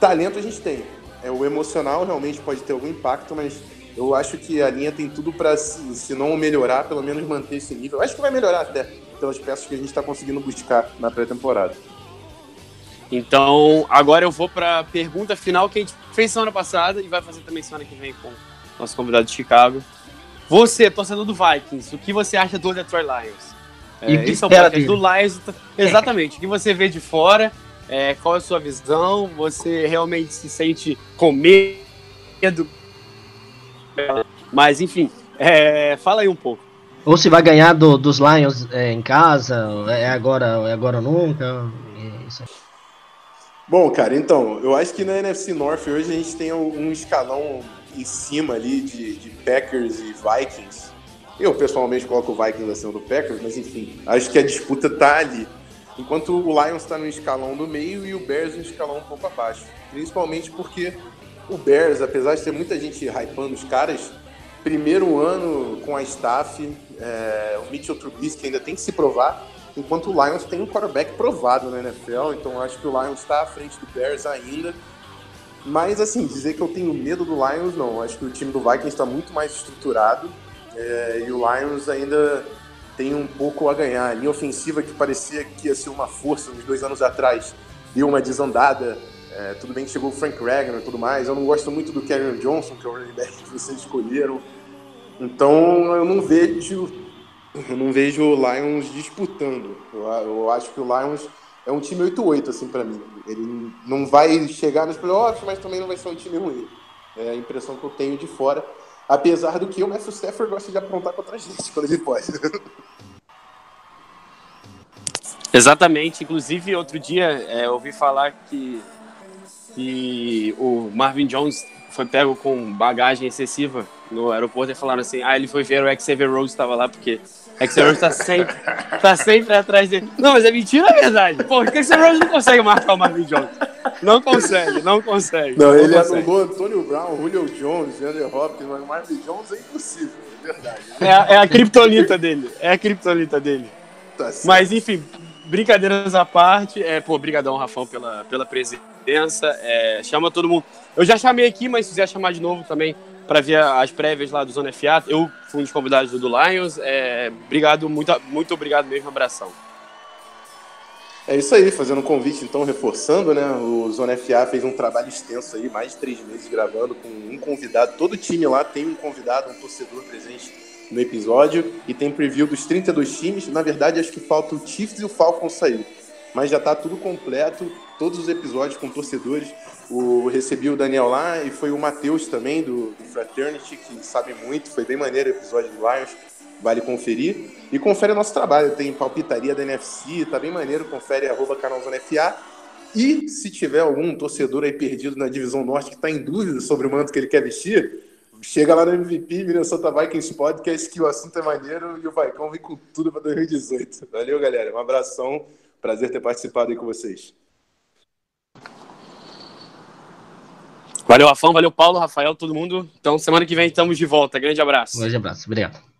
talento a gente tem. É, o emocional realmente pode ter algum impacto, mas eu acho que a linha tem tudo para, se, se não melhorar, pelo menos manter esse nível. Eu acho que vai melhorar até pelas peças que a gente está conseguindo buscar na pré-temporada. Então, agora eu vou para a pergunta final que a gente fez semana passada e vai fazer também semana que vem com nosso convidado de Chicago. Você, torcedor do Vikings, o que você acha do Detroit Lions? E É, esse é o podcast do Lions. Exatamente. O que você vê de fora? É, qual é a sua visão? Você realmente se sente com medo? Mas, enfim, é, fala aí um pouco. Ou se vai ganhar do- dos Lions é, em casa, é agora, é agora ou nunca. é. Bom, cara, então, eu acho que na NFC North hoje a gente tem um escalão em cima ali de, de Packers e Vikings. Eu pessoalmente coloco o Vikings acima do Packers, mas enfim, acho que a disputa tá ali. Enquanto o Lions tá no escalão do meio e o Bears no escalão um pouco abaixo. Principalmente porque o Bears, apesar de ter muita gente hypando os caras, primeiro ano com a staff, é, o Mitchell Trubisky ainda tem que se provar, enquanto o Lions tem um quarterback provado na NFL, então acho que o Lions está à frente do Bears ainda. Mas, assim, dizer que eu tenho medo do Lions, não. Acho que o time do Vikings está muito mais estruturado é, e o Lions ainda tem um pouco a ganhar. A linha ofensiva que parecia que ia ser uma força uns dois anos atrás deu uma desandada. É, tudo bem que chegou o Frank Ragnar e tudo mais. Eu não gosto muito do Karen Johnson, que é o running back que vocês escolheram. Então eu não vejo eu não vejo o Lions disputando. Eu, eu acho que o Lions é um time 8-8, assim, pra mim. Ele não vai chegar nos playoffs, mas também não vai ser um time ruim. É a impressão que eu tenho de fora. Apesar do que o Matthew Stafford gosta de aprontar contra a gente quando ele pode. Exatamente. Inclusive, outro dia é, eu ouvi falar que, que o Marvin Jones foi pego com bagagem excessiva no aeroporto e falaram assim: ah, ele foi ver o Xavier Rose estava lá, porque Xavier Rose tá sempre, tá sempre atrás dele. Não, mas é mentira, é verdade. Pô, o Xavier Rose não consegue marcar o Marvin Jones. Não consegue, não consegue. Não, ele consegue. anulou Antônio Brown, Julio Jones, Andrew Hopkins, mas Marvin Jones é impossível, é verdade. É, a- é a criptonita dele. É a criptonita dele. Tá. Mas, enfim, brincadeiras à parte. É, pô, brigadão, Rafão, pela, pela presença. É, chama todo mundo. Eu já chamei aqui, mas se quiser chamar de novo também para ver as prévias lá do Zona FA. Eu fui um dos convidados do, Lions. É, obrigado, muito, muito obrigado mesmo. Abração. É isso aí, fazendo um convite, então, reforçando, né? O Zona FA fez um trabalho extenso aí, mais de três meses gravando com um convidado. Todo time lá tem um convidado, um torcedor presente no episódio. E tem preview dos 32 times. Na verdade, acho que falta o Chiefs e o Falcons sair. Mas já tá tudo completo, todos os episódios com torcedores. O, recebi o Daniel lá e foi o Matheus também, do, do Fraternity, que sabe muito. Foi bem maneiro o episódio do Lions. Vale conferir. E confere o nosso trabalho. Tem palpitaria da NFC, tá bem maneiro. Confere arroba canal Zona FA. E se tiver algum torcedor aí perdido na divisão norte que está em dúvida sobre o manto que ele quer vestir, chega lá no MVP Minnesota Vikings Podcast que o assunto é maneiro e o Vaicão vem com tudo para 2018. Valeu, galera. Um abração. Prazer ter participado aí com vocês. Valeu, Rafão. Valeu, Paulo, Rafael, todo mundo. Então, semana que vem estamos de volta. Grande abraço. Um grande abraço. Obrigado.